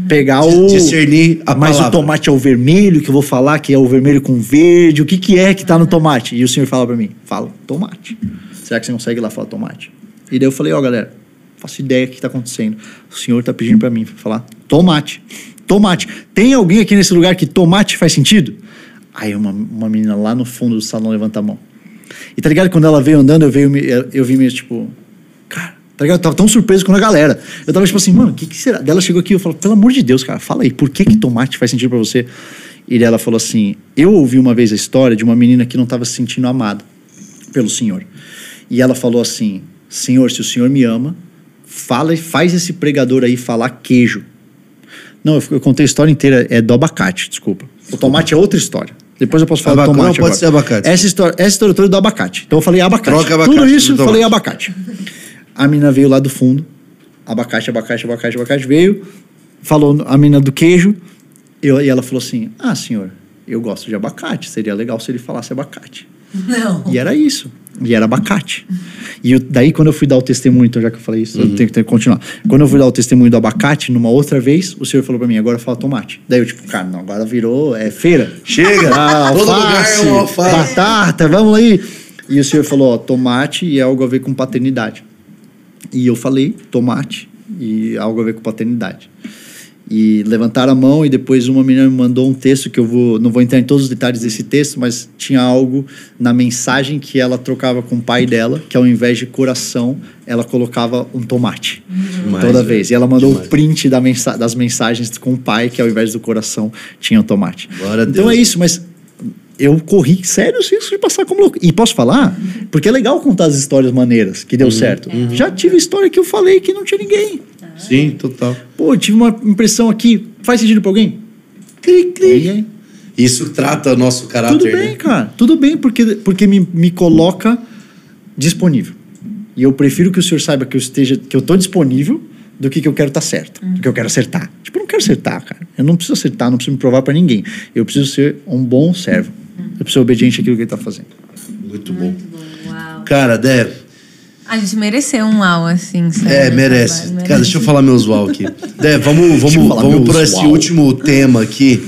Speaker 3: pegar o.
Speaker 1: Discernir a
Speaker 3: Mas o
Speaker 1: palavra.
Speaker 3: tomate é o vermelho, que eu vou falar que é o vermelho com verde. O que, que é que tá no tomate? E o senhor fala para mim: fala, tomate. Será que você consegue ir lá falar tomate? E daí eu falei: ó, galera, faço ideia do que tá acontecendo. O senhor tá pedindo para mim falar tomate. Tomate. Tem alguém aqui nesse lugar que tomate faz sentido? Aí uma, uma menina lá no fundo do salão levanta a mão. E tá ligado? Quando ela veio andando, eu, veio, eu vi meio tipo, cara, tá ligado? Eu tava tão surpreso com a galera. Eu tava tipo assim, mano, o que, que será? Daí ela chegou aqui e eu falei, pelo amor de Deus, cara, fala aí, por que, que tomate faz sentido pra você? E ela falou assim: eu ouvi uma vez a história de uma menina que não tava se sentindo amada pelo Senhor. E ela falou assim: Senhor, se o Senhor me ama, fala e faz esse pregador aí falar queijo. Não, eu, eu contei a história inteira, é do abacate, desculpa. O tomate é outra história. Depois eu posso falar
Speaker 1: Abaca-
Speaker 3: do tomate
Speaker 1: não, pode
Speaker 3: agora.
Speaker 1: ser abacate.
Speaker 3: Essa história, essa história toda é do abacate. Então eu falei abacate.
Speaker 1: Troca abacate
Speaker 3: Tudo isso, eu falei abacate. A menina veio lá do fundo, abacate, abacate, abacate, abacate, veio, falou a menina do queijo, eu, e ela falou assim, ah, senhor, eu gosto de abacate, seria legal se ele falasse abacate.
Speaker 2: Não.
Speaker 3: E era isso. E era abacate. E eu- daí, quando eu fui dar o testemunho, então já que eu falei isso, eu tenho que, continuar. Quando eu fui dar o testemunho do abacate, numa outra vez, o senhor falou pra mim, agora fala tomate. Daí eu, tipo, cara, não, agora virou é, feira.
Speaker 1: Chega!
Speaker 3: Ah,
Speaker 1: Todo
Speaker 3: alface,
Speaker 1: lugar é um alface.
Speaker 3: batata, vamos aí. E o senhor falou, ó, tomate e é algo a ver com paternidade. E eu falei, tomate e algo a ver com paternidade. E levantaram a mão e depois uma menina me mandou um texto que eu vou, não vou entrar em todos os detalhes desse texto, mas tinha algo na mensagem que ela trocava com o pai dela, que ao invés de coração, ela colocava um tomate.
Speaker 1: Demais,
Speaker 3: toda vez. E ela mandou
Speaker 1: Demais.
Speaker 3: o print da mensa das mensagens com o pai, que ao invés do coração tinha um tomate.
Speaker 1: Glória
Speaker 3: então é isso, mas eu corri sério risco de passar como louco. E posso falar? Porque é legal contar as histórias maneiras que deu
Speaker 1: Uhum.
Speaker 3: certo. Já tive história que eu falei que não tinha ninguém.
Speaker 1: Sim, total.
Speaker 3: Pô, eu tive uma impressão aqui. Faz sentido pra alguém?
Speaker 1: Cri, cri. Isso trata o nosso caráter.
Speaker 3: Tudo bem,
Speaker 1: né?
Speaker 3: cara. Tudo bem, porque, porque me, me coloca disponível. E eu prefiro que o senhor saiba que eu esteja, que eu tô disponível do que que eu quero estar certo. Do que eu quero acertar. Tipo, eu não quero acertar, cara. Eu não preciso acertar, não preciso me provar pra ninguém. Eu preciso ser um bom servo. Eu preciso ser obediente àquilo que ele tá fazendo.
Speaker 1: Muito bom.
Speaker 2: Uau.
Speaker 1: Cara, Dé,
Speaker 2: A gente mereceu um uau assim. sabe?
Speaker 1: é, merece.
Speaker 2: Trabalho,
Speaker 1: Cara, deixa eu falar meus uau aqui. Dé, vamos, vamos, vamos por esse
Speaker 3: uau.
Speaker 1: último tema aqui,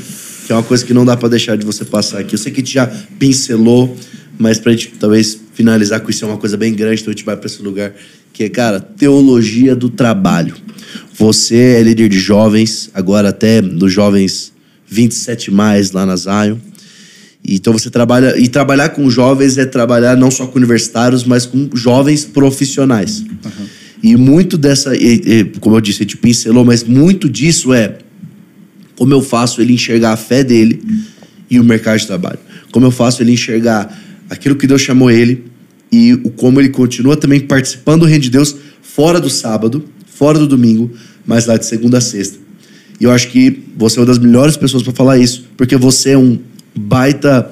Speaker 1: que é uma coisa que não dá pra deixar de você passar aqui. Eu sei que a gente já pincelou, mas pra gente talvez finalizar com isso é uma coisa bem grande, então a gente vai pra esse lugar, que é, cara, teologia do trabalho. Você é líder de jovens, agora até dos jovens 27 mais lá na Zion. Então você trabalha. E trabalhar com jovens é trabalhar não só com universitários, mas com jovens profissionais. E muito dessa. e- e, como eu disse, a gente pincelou, mas muito disso é como eu faço ele enxergar a fé dele e o mercado de trabalho. Como eu faço ele enxergar aquilo que Deus chamou ele e o como ele continua também participando do reino de Deus fora do sábado, fora do domingo, mas lá de segunda a sexta. E eu acho que você é uma das melhores pessoas para falar isso, porque você é um baita.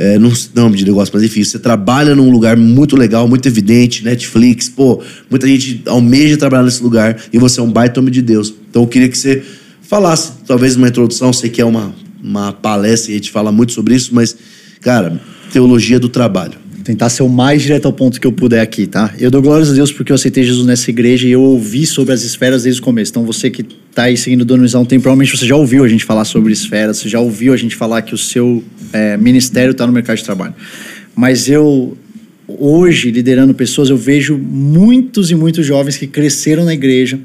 Speaker 1: É, não nome de negócio, mas enfim, você trabalha num lugar muito legal, muito evidente, Netflix, pô, muita gente almeja trabalhar nesse lugar e você é um baita homem de Deus. Então eu queria que você falasse, talvez uma introdução, sei que é uma, uma palestra e a gente fala muito sobre isso, mas, cara, teologia do trabalho.
Speaker 3: Tentar ser o mais direto ao ponto que eu puder aqui, tá? Eu dou glórias a Deus porque eu aceitei Jesus nessa igreja e eu ouvi sobre as esferas desde o começo. Então você que tá aí seguindo o Dono há um tempo, provavelmente você já ouviu a gente falar sobre esferas, você já ouviu a gente falar que o seu é, ministério está no mercado de trabalho. Mas eu, hoje, liderando pessoas, eu vejo muitos e muitos jovens que cresceram na igreja,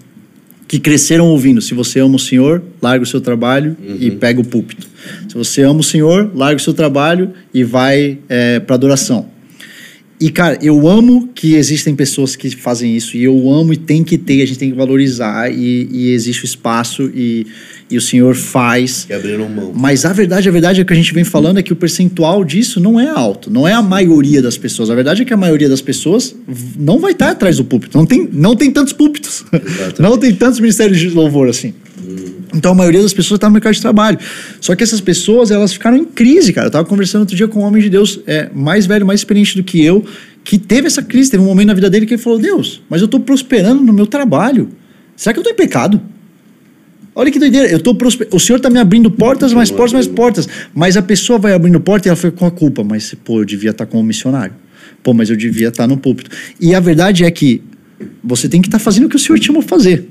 Speaker 3: que cresceram ouvindo. Se você ama o Senhor, larga o seu trabalho e pega o púlpito. Se você ama o Senhor, larga o seu trabalho e vai é, para adoração. E, cara, eu amo que existem pessoas que fazem isso, e eu amo e tem que ter, a gente tem que valorizar, e, e existe o espaço, e, e o Senhor faz.
Speaker 1: Que abriram mão.
Speaker 3: Mas a verdade, a verdade é que a gente vem falando é que o percentual disso não é alto, não é a maioria das pessoas. A verdade é que a maioria das pessoas não vai estar atrás do púlpito. Não tem, não tem tantos púlpitos.
Speaker 1: Exatamente.
Speaker 3: Não tem tantos ministérios de louvor assim. Então a maioria das pessoas está no mercado de trabalho. Só que essas pessoas, elas ficaram em crise, cara. Eu tava conversando outro dia com um homem de Deus é, mais velho, mais experiente do que eu, que teve essa crise, teve um momento na vida dele que ele falou: Deus, mas eu tô prosperando no meu trabalho. Será que eu tô em pecado? Olha que doideira, eu tô prosper... o senhor tá me abrindo portas, mais portas, mais portas. Mas a pessoa vai abrindo porta e ela fica com a culpa. Mas, pô, eu devia estar como missionário. Pô, mas eu devia estar no púlpito. E a verdade é que você tem que estar fazendo o que o senhor te chamou a fazer.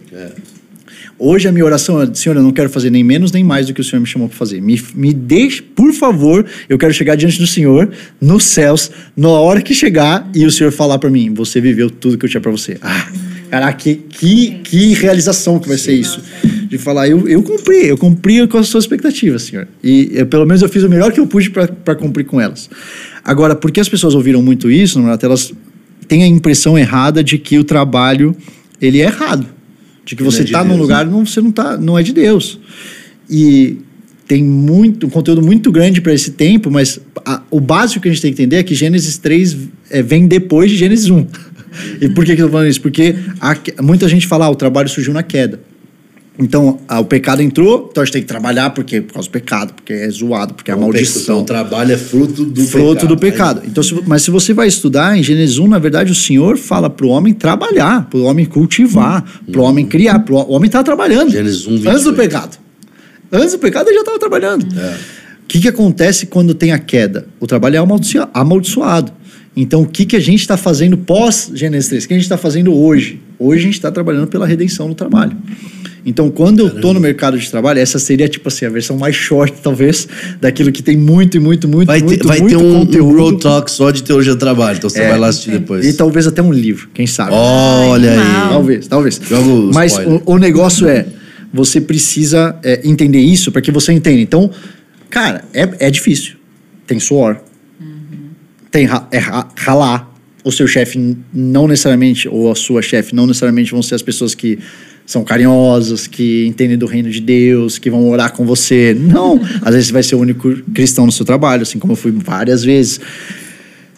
Speaker 3: Hoje a minha oração é, Senhor, eu não quero fazer nem menos nem mais do que o Senhor me chamou para fazer. Me, me deixe, por favor, eu quero chegar diante do Senhor, nos céus, na hora que chegar e o Senhor falar para mim, você viveu tudo que eu tinha para você. Ah, caraca, que, que, que realização que vai ser isso. De falar, eu, eu cumpri, eu cumpri com as suas expectativas, Senhor. E eu, pelo menos eu fiz o melhor que eu pude para cumprir com elas. Agora, porque as pessoas ouviram muito isso, Renato, elas têm a impressão errada de que o trabalho, ele é errado. De que você
Speaker 1: é de
Speaker 3: está num
Speaker 1: Deus,
Speaker 3: lugar não, você não tá, não é de Deus. E tem muito, um conteúdo muito grande para esse tempo, mas a- o básico que a gente tem que entender é que Gênesis 3 é, vem depois de Gênesis 1. E por que, que eu tô falando isso? Porque a muita gente fala, ah, o trabalho surgiu na queda. Então, ah, o pecado entrou, então a gente tem que trabalhar porque, por causa do pecado, porque é zoado, porque é a
Speaker 1: O
Speaker 3: maldição.
Speaker 1: trabalho é fruto do
Speaker 3: fruto
Speaker 1: pecado.
Speaker 3: do pecado. Então, se- mas se você vai estudar em Gênesis 1, na verdade, o Senhor fala para o homem trabalhar, para o homem cultivar, para o homem criar. Pro, o homem estava trabalhando.
Speaker 1: Gênesis 1,
Speaker 3: Antes do
Speaker 1: 28.
Speaker 3: pecado. Antes do pecado, ele já estava trabalhando.
Speaker 1: É.
Speaker 3: O que, que acontece quando tem a queda? O trabalho é amaldiçoa- amaldiçoado. Então, o que, que a gente está fazendo pós Gênesis 3? O que a gente está fazendo hoje? Hoje a gente está trabalhando pela redenção no trabalho. Então, quando eu estou no mercado de trabalho, essa seria, tipo assim, a versão mais short, talvez, daquilo que tem muito, e muito, muito,
Speaker 1: Vai ter,
Speaker 3: muito,
Speaker 1: vai
Speaker 3: muito
Speaker 1: ter um, um
Speaker 3: conteúdo.
Speaker 1: Road Talk só de teologia do trabalho, então você
Speaker 3: É.
Speaker 1: vai lá assistir depois.
Speaker 3: E talvez até um livro, quem sabe.
Speaker 1: Olha aí.
Speaker 3: Talvez, talvez.
Speaker 1: Joga o
Speaker 3: Mas o, o negócio é, você precisa é, entender isso para que você entenda. Então, cara, é, é difícil. Tem suor. Tem ra, é ra- ralar. O seu chefe não necessariamente, ou a sua chefe não necessariamente vão ser as pessoas que são carinhosos, que entendem do reino de Deus, que vão orar com você. Não, às vezes você vai ser o único cristão no seu trabalho, assim como eu fui várias vezes.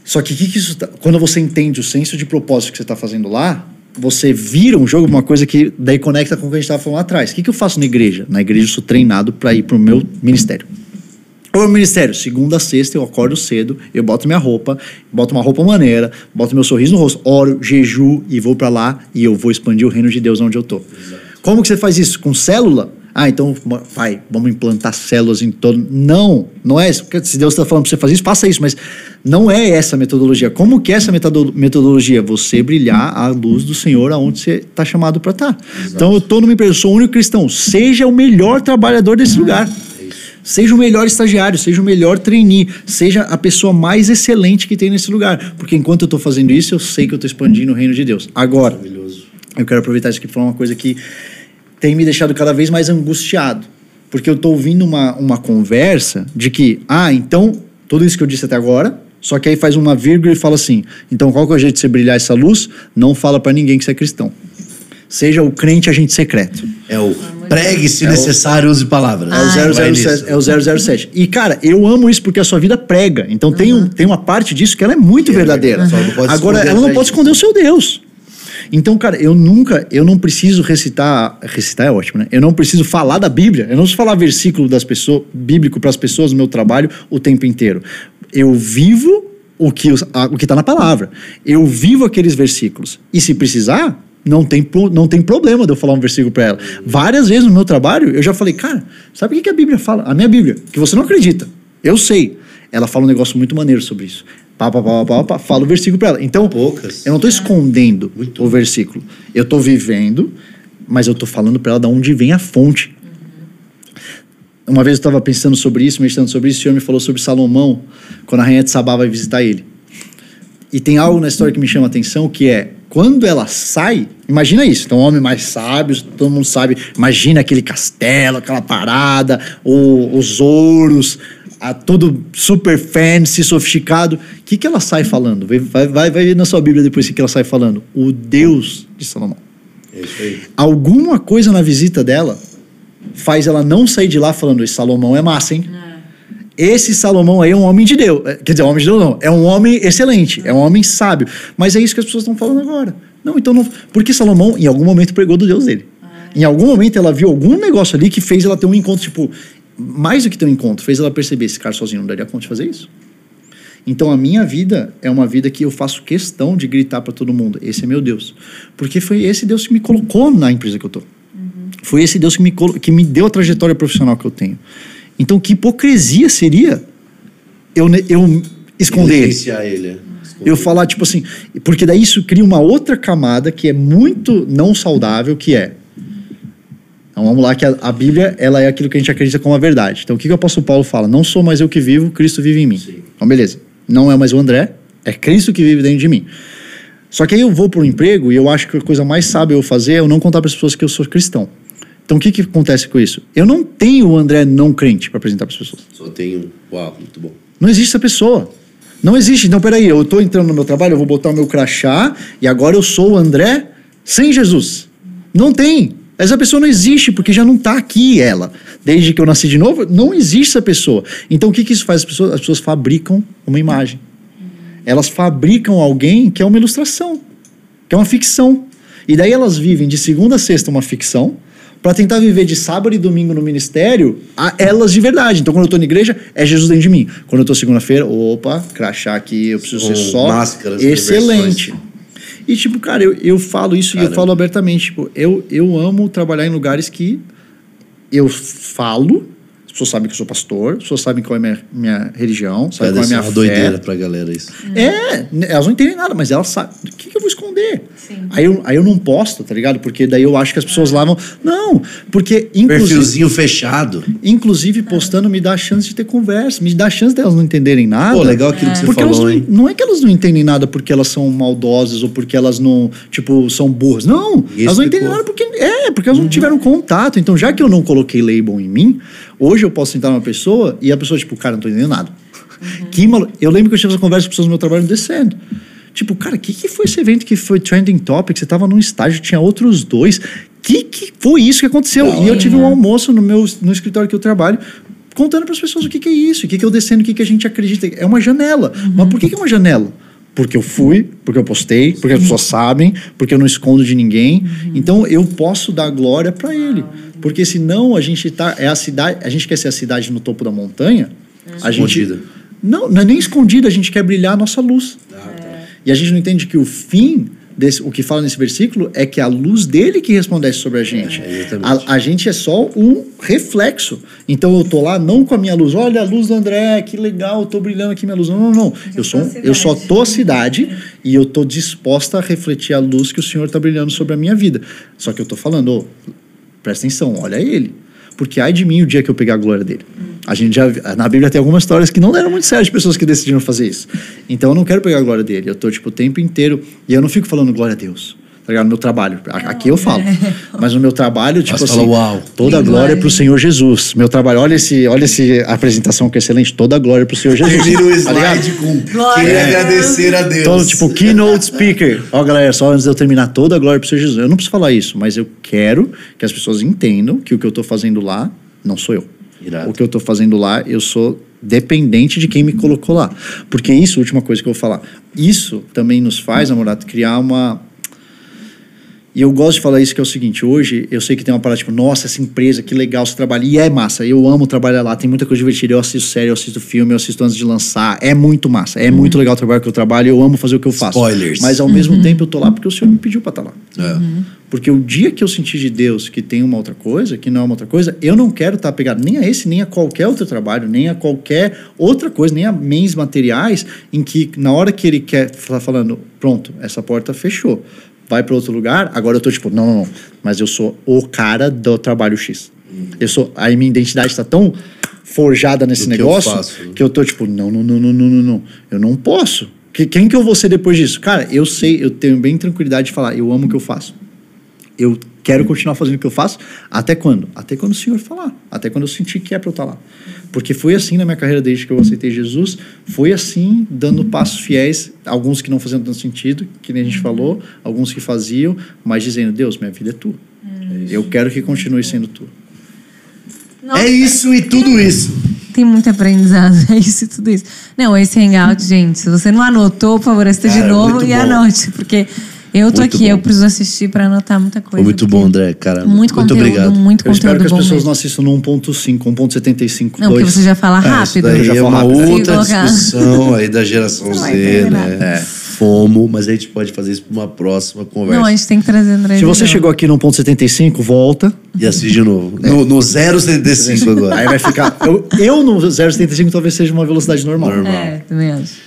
Speaker 3: Só que, que, que isso tá- quando você entende o senso de propósito que você está fazendo lá, você vira um jogo, uma coisa que daí conecta com o que a gente estava falando lá atrás. O que, que eu faço na igreja? Na igreja eu sou treinado para ir para o meu ministério. O meu ministério, segunda a sexta, eu acordo cedo, eu boto minha roupa, boto uma roupa maneira, boto meu sorriso no rosto, oro, jeju e vou para lá e eu vou expandir o reino de Deus onde eu tô. Como que você faz isso? Com célula? Ah, então vai, vamos implantar células em todo. Não, não é isso. Se Deus está falando para você fazer isso, faça isso, mas não é essa a metodologia. Como que é essa metodo- metodologia? Você brilhar a luz do Senhor aonde você está chamado para estar. Então eu estou numa empresa, eu sou o único cristão. Seja o melhor trabalhador desse lugar. Seja o melhor estagiário, seja o melhor trainee, seja a pessoa mais excelente que tem nesse lugar. Porque enquanto eu estou fazendo isso, eu sei que eu estou expandindo o reino de Deus. Agora, eu quero aproveitar isso aqui para falar uma coisa que tem me deixado cada vez mais angustiado. Porque eu estou ouvindo uma, uma conversa de que, ah, então, tudo isso que eu disse até agora, só que aí faz uma vírgula e fala assim: então qual que é o jeito de você brilhar essa luz? Não fala para ninguém que você é cristão. Seja o crente agente secreto.
Speaker 1: É o pregue se necessário, use palavras.
Speaker 3: É o,
Speaker 1: Vai
Speaker 3: 007,
Speaker 1: nisso.
Speaker 3: é o 007. E, cara, eu amo isso porque a sua vida prega. Então tem, um, tem uma parte disso que ela é muito
Speaker 1: Que é
Speaker 3: verdadeira. Agora, ela não pode
Speaker 1: disso.
Speaker 3: esconder o seu Deus. Então, cara, eu nunca, eu não preciso recitar, recitar é ótimo, né? Eu não preciso falar da Bíblia, eu não preciso falar versículo das pessoas, bíblico para as pessoas no meu trabalho o tempo inteiro. Eu vivo o que o que está na palavra. Eu vivo aqueles versículos. E se precisar, não tem, não tem problema de eu falar um versículo para ela. Várias vezes no meu trabalho, eu já falei, cara, sabe o que que a Bíblia fala? A minha Bíblia, que você não acredita. Eu sei. Ela fala um negócio muito maneiro sobre isso. Pá, pá, pá, pá, pá, fala o versículo para ela. Então,
Speaker 1: Poucas.
Speaker 3: eu não estou escondendo
Speaker 1: Muito.
Speaker 3: o versículo. Eu estou vivendo, mas eu estou falando para ela de onde vem a fonte. Uma vez eu estava pensando sobre isso, meditando sobre isso, e o Senhor me falou sobre Salomão, quando a rainha de Sabá vai visitar ele. E tem algo na história que me chama a atenção, que é, quando ela sai, imagina isso, então, um homem mais sábio, todo mundo sabe, imagina aquele castelo, aquela parada, o- os ouros, a, tudo super fancy, sofisticado. O que, que ela sai falando? Vai, vai, vai ver na sua Bíblia depois o que que ela sai falando. O Deus de Salomão.
Speaker 1: É isso aí.
Speaker 3: Alguma coisa na visita dela faz ela não sair de lá falando: esse Salomão é massa, hein? Esse Salomão aí é um homem de Deus. É, Quer dizer, homem de Deus não. É um homem excelente. É um homem sábio. Mas é isso que as pessoas estão falando agora. Não, então não. Porque Salomão, em algum momento, pregou do Deus dele. Em algum momento, ela viu algum negócio ali que fez ela ter um encontro, tipo, mais do que ter um encontro, fez ela perceber: esse cara sozinho não daria conta de fazer isso. Então a minha vida é uma vida que eu faço questão de gritar para todo mundo: esse é meu Deus. Porque foi esse Deus que me colocou na empresa que eu tô. Foi esse Deus que me, que me deu a trajetória profissional que eu tenho. Então, que hipocrisia seria eu, eu esconder ele.
Speaker 1: Ele. é. Esconder.
Speaker 3: Eu falar, tipo assim, porque daí isso cria uma outra camada que é muito não saudável, que é. Então vamos lá, que a, a Bíblia ela é aquilo que a gente acredita como a verdade. Então o que, que o apóstolo Paulo fala? Não sou mais eu que vivo, Cristo vive em mim.
Speaker 1: Sim.
Speaker 3: Então beleza. Não é mais o André, é Cristo que vive dentro de mim. Só que aí eu vou para o emprego e eu acho que a coisa mais sábia eu fazer é eu não contar para as pessoas que eu sou cristão. Então o que, que acontece com isso? Eu não tenho o André não crente para apresentar para as pessoas.
Speaker 1: Só tenho. Uau, muito bom.
Speaker 3: Não existe essa pessoa. Não existe. Então, peraí, eu estou entrando no meu trabalho, eu vou botar o meu crachá e agora eu sou o André sem Jesus. Não tem. Essa pessoa não existe, porque já não está aqui ela. Desde que eu nasci de novo, não existe essa pessoa. Então, o que, que isso faz? As pessoas, as pessoas fabricam uma imagem. Elas fabricam alguém que é uma ilustração, que é uma ficção. E daí elas vivem de segunda a sexta uma ficção, para tentar viver de sábado e domingo no ministério, a elas de verdade. Então, quando eu estou na igreja, é Jesus dentro de mim. Quando eu estou segunda-feira, opa, crachá aqui, eu preciso ser
Speaker 1: São
Speaker 3: só
Speaker 1: máscaras,
Speaker 3: excelente. E, tipo, cara, eu, eu falo isso e eu
Speaker 1: Caramba.
Speaker 3: falo abertamente. Tipo, eu, eu amo trabalhar em lugares que eu falo, as pessoas sabem que eu sou pastor, as pessoas sabem qual é a minha, minha religião, sabem
Speaker 1: Vai
Speaker 3: qual é a
Speaker 1: ser
Speaker 3: minha
Speaker 1: uma
Speaker 3: fé.
Speaker 1: doideira pra galera isso.
Speaker 3: É, né, elas não entendem nada, mas elas sabem. O que, que eu vou esconder?
Speaker 2: Sim.
Speaker 3: Aí eu, aí eu não posto, tá ligado? Porque daí eu acho que as pessoas lá vão. Não, porque inclusive,
Speaker 1: Perfilzinho fechado.
Speaker 3: inclusive postando me dá a chance de ter conversa, me dá a chance delas não entenderem nada.
Speaker 1: Pô, legal aquilo que você
Speaker 3: Porque
Speaker 1: falou,
Speaker 3: elas
Speaker 1: hein?
Speaker 3: não, não é que elas não entendem nada porque elas são maldosas ou porque elas não, tipo, são burras. Não,
Speaker 1: Ninguém
Speaker 3: elas não entendem nada porque é, porque elas não tiveram contato. Então, já que eu não coloquei label em mim, hoje eu posso sentar numa pessoa e a pessoa tipo, cara, não tô entendendo nada. Que malu... Eu lembro que eu tive essa conversa com pessoas no meu trabalho descendo. Tipo, cara, o que, que foi esse evento que foi trending topic? Você tava num estágio, tinha outros dois. que, que foi isso que aconteceu? E eu tive um almoço no meu no escritório que eu trabalho, contando para as pessoas o que, que é isso, o que, que eu descendo, o que, que a gente acredita. É uma janela. Mas por que, que é uma janela? Porque eu fui, porque eu postei, porque as pessoas sabem, porque eu não escondo de ninguém. Então eu posso dar glória para ele. Porque senão a gente tá é a cidade, a gente quer ser a cidade no topo da montanha, a gente
Speaker 1: Escondida.
Speaker 3: não, não é nem escondida, a gente quer brilhar a nossa luz. E a gente não entende que o fim desse, o que fala nesse versículo é que a luz dele que resplandece sobre a gente.
Speaker 1: exatamente.
Speaker 3: a, a gente é só um reflexo. Então eu tô lá não com a minha luz, olha a luz do André, que legal, eu tô brilhando aqui minha luz. Não, não, não. Eu, sou, eu só tô a cidade e eu tô disposta a refletir a luz que o Senhor tá brilhando sobre a minha vida. Só que eu tô falando, ô, presta atenção, olha ele. Porque ai de mim o dia que eu pegar a glória dele. A gente já na Bíblia tem algumas histórias que não deram muito certo de pessoas que decidiram fazer isso. Então eu não quero pegar a glória dele. Eu tô tipo o tempo inteiro e eu não fico falando glória a Deus. Tá ligado? No meu trabalho. A- Aqui eu falo. Mas no meu trabalho, tipo
Speaker 1: Mas
Speaker 3: assim,
Speaker 1: fala, uau.
Speaker 3: toda a glória pro Senhor Jesus. Meu trabalho, olha esse, olha esse apresentação que é excelente, toda a glória pro Senhor Jesus.
Speaker 1: Termina o
Speaker 3: Tá
Speaker 1: slide com
Speaker 2: Glória
Speaker 1: queria agradecer a Deus.
Speaker 3: Todo, tipo, keynote speaker. Ó, galera, só antes de eu terminar, toda a glória pro Senhor Jesus. Eu não preciso falar isso, mas eu quero que as pessoas entendam que o que eu tô fazendo lá não sou eu.
Speaker 1: Irado.
Speaker 3: O que eu tô fazendo lá, eu sou dependente de quem me colocou lá. Porque isso, última coisa que eu vou falar, isso também nos faz, namorato, criar uma. E eu gosto de falar isso que é o seguinte, hoje eu sei que tem uma parada tipo, nossa, essa empresa, que legal esse trabalho. E é massa, eu amo trabalhar lá, tem muita coisa divertida. Eu assisto série, eu assisto filme, eu assisto antes de lançar. É muito massa, é muito legal o trabalho que eu trabalho, eu amo fazer o que eu faço.
Speaker 1: Spoilers.
Speaker 3: Mas ao mesmo tempo eu tô lá porque o Senhor me pediu pra estar lá.
Speaker 1: É.
Speaker 3: Porque o dia que eu sentir de Deus que tem uma outra coisa, que não é uma outra coisa, eu não quero estar pegado nem a esse, nem a qualquer outro trabalho, nem a qualquer outra coisa, nem a bens materiais, em que na hora que ele quer estar falando, pronto, essa porta fechou, vai para outro lugar, agora eu tô tipo, não, não, não, mas eu sou o cara do trabalho X. Eu sou, aí minha identidade está tão forjada nesse
Speaker 1: Do que eu
Speaker 3: negócio
Speaker 1: faço.
Speaker 3: que eu tô tipo, não, não, não, não, não, não, não. Eu não posso. Que- Quem que eu vou ser depois disso? Cara, eu sei, eu tenho bem tranquilidade de falar, eu amo o que eu faço. Eu quero continuar fazendo o que eu faço. Até quando? Até quando o Senhor falar. Até quando eu sentir que é para eu estar lá. Porque foi assim na minha carreira desde que eu aceitei Jesus. Foi assim, dando passos fiéis. Alguns que não faziam tanto sentido, que nem a gente falou. Alguns que faziam, mas dizendo: Deus, minha vida é tua. Eu quero que continue sendo tua.
Speaker 1: É isso e tudo isso.
Speaker 2: Tem muito aprendizado, é isso e tudo isso. Não, esse hangout, gente, se você não anotou, por favor, assista de novo e
Speaker 1: bom.
Speaker 2: anote, porque eu tô
Speaker 1: Muito
Speaker 2: aqui,
Speaker 1: bom.
Speaker 2: eu preciso assistir pra anotar muita coisa.
Speaker 1: Foi muito bom, André, cara.
Speaker 2: Muito, conteúdo,
Speaker 1: obrigado.
Speaker 2: muito
Speaker 3: Eu espero que as pessoas
Speaker 2: mesmo.
Speaker 3: não assistam no 1.5, 1.75,
Speaker 2: Não, porque
Speaker 3: 2.
Speaker 2: você já fala
Speaker 1: É, isso
Speaker 2: rápido.
Speaker 1: daí
Speaker 3: já
Speaker 1: é
Speaker 3: falo
Speaker 1: uma
Speaker 3: rápido.
Speaker 1: outra discussão aí da geração
Speaker 2: Não
Speaker 1: Z, né?
Speaker 2: nada.
Speaker 1: É. Fomo, mas a gente pode fazer isso pra uma próxima conversa.
Speaker 2: Não, a gente tem que trazer André.
Speaker 3: Se você chegou aqui no 1.75, volta.
Speaker 1: E assiste de novo. No, no 0,75 agora.
Speaker 3: Aí vai ficar. Eu, eu no 0,75 talvez seja uma velocidade normal.
Speaker 1: Normal.
Speaker 2: É, também acho.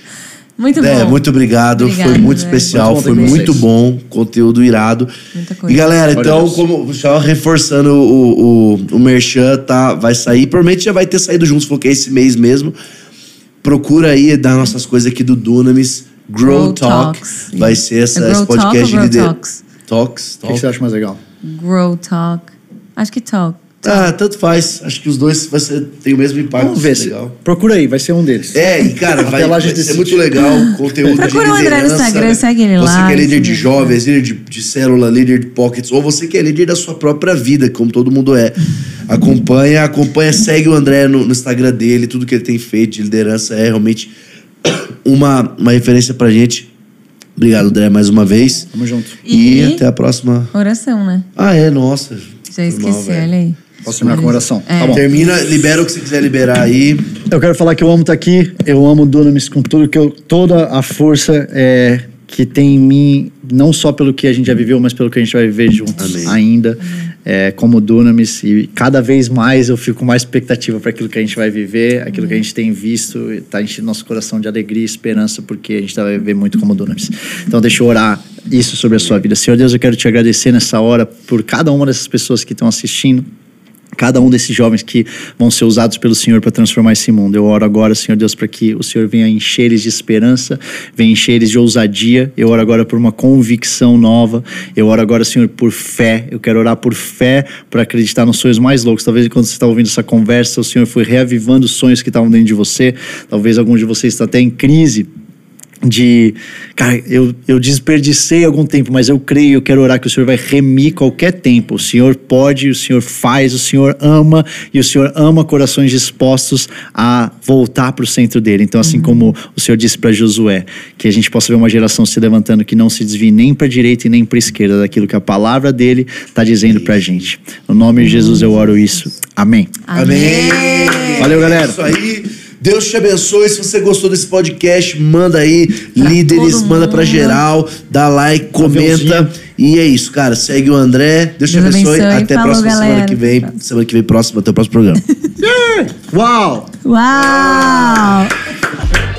Speaker 2: Muito
Speaker 1: É,
Speaker 2: bom.
Speaker 1: muito obrigado.
Speaker 2: Obrigada,
Speaker 1: foi muito especial,
Speaker 3: Muito
Speaker 1: foi muito
Speaker 3: vocês.
Speaker 1: bom. Conteúdo irado.
Speaker 2: Muita coisa.
Speaker 1: E galera,
Speaker 3: Glória a
Speaker 1: então,
Speaker 3: Deus.
Speaker 1: como só reforçando o, o, o Merchan, tá, vai sair. Provavelmente já vai ter saído juntos, porque é esse mês mesmo. Procura aí das nossas coisas aqui do Dunamis. Grow,
Speaker 2: Grow
Speaker 1: Talk.
Speaker 2: Talks.
Speaker 1: Vai ser essa,
Speaker 2: É
Speaker 1: esse podcast
Speaker 2: Talk
Speaker 1: de
Speaker 2: Talks?
Speaker 1: Talks.
Speaker 3: O que, que você acha mais legal?
Speaker 2: Grow Talk. Acho que Talk.
Speaker 1: Ah, tanto faz. Acho que os dois vai ser, tem o mesmo impacto.
Speaker 3: Vamos ver se.
Speaker 1: legal.
Speaker 3: Procura aí, vai ser um deles.
Speaker 1: É, e cara, vai, vai ser muito legal conteúdo de
Speaker 2: Procura o André no
Speaker 1: liderança.
Speaker 2: Instagram, segue ele
Speaker 1: você
Speaker 2: lá,
Speaker 1: que é líder de jovens, líder de, de célula, líder de pockets, ou você que é líder da sua própria vida, como todo mundo é. Acompanha, acompanha, segue o André no, no Instagram dele, tudo que ele tem feito de liderança é realmente uma, uma referência pra gente. Obrigado, André, mais uma vez.
Speaker 3: Tamo junto.
Speaker 1: E,
Speaker 2: E-
Speaker 1: até a próxima.
Speaker 2: Oração, né?
Speaker 1: Ah, é, nossa.
Speaker 2: Já
Speaker 1: mal,
Speaker 2: esqueci,
Speaker 1: velho.
Speaker 2: olha aí.
Speaker 3: Posso terminar com uma oração?
Speaker 2: É.
Speaker 3: Tá bom.
Speaker 1: Termina, libera o que você quiser liberar aí.
Speaker 3: Eu quero falar que eu amo estar aqui, eu amo o Dunamis com tudo que eu, toda a força é, que tem em mim, não só pelo que a gente já viveu, mas pelo que a gente vai viver juntos
Speaker 1: Amém.
Speaker 3: ainda, é, como Dunamis. E cada vez mais eu fico com mais expectativa para aquilo que a gente vai viver, aquilo que a gente tem visto, está enchendo nosso coração de alegria e esperança, porque a gente vai viver muito como Dunamis. Então, deixa eu orar isso sobre a sua vida. Senhor Deus, eu quero te agradecer nessa hora por cada uma dessas pessoas que estão assistindo cada um desses jovens que vão ser usados pelo Senhor para transformar esse mundo. Eu oro agora, Senhor Deus, para que o Senhor venha encher eles de esperança, venha encher eles de ousadia. Eu oro agora por uma convicção nova. Eu oro agora, Senhor, por fé. Eu quero orar por fé para acreditar nos sonhos mais loucos. Talvez quando você está ouvindo essa conversa, o Senhor foi reavivando os sonhos que estavam dentro de você. Talvez alguns de vocês está até em crise de cara, eu, eu desperdicei algum tempo, mas eu creio, eu quero orar que o Senhor vai remir qualquer tempo. O Senhor pode, o Senhor faz, o Senhor ama e o Senhor ama corações dispostos a voltar para o centro dele. Então, assim uhum. como o Senhor disse para Josué, que a gente possa ver uma geração se levantando que não se desvie nem para a direita e nem para a esquerda daquilo que a palavra dele está dizendo para a gente. No nome de Jesus eu oro isso. Amém.
Speaker 1: Amém.
Speaker 3: Valeu, galera.
Speaker 1: Isso aí. Deus te abençoe. Se você gostou desse podcast, manda aí, pra líderes, manda pra geral, dá like, comenta. E é isso, cara. Segue o André. Deus, Deus te abençoe. abençoe. Até a próxima galera. semana que vem. Semana que vem, próximo, até o próximo programa.
Speaker 3: yeah! Uau!
Speaker 2: Uau!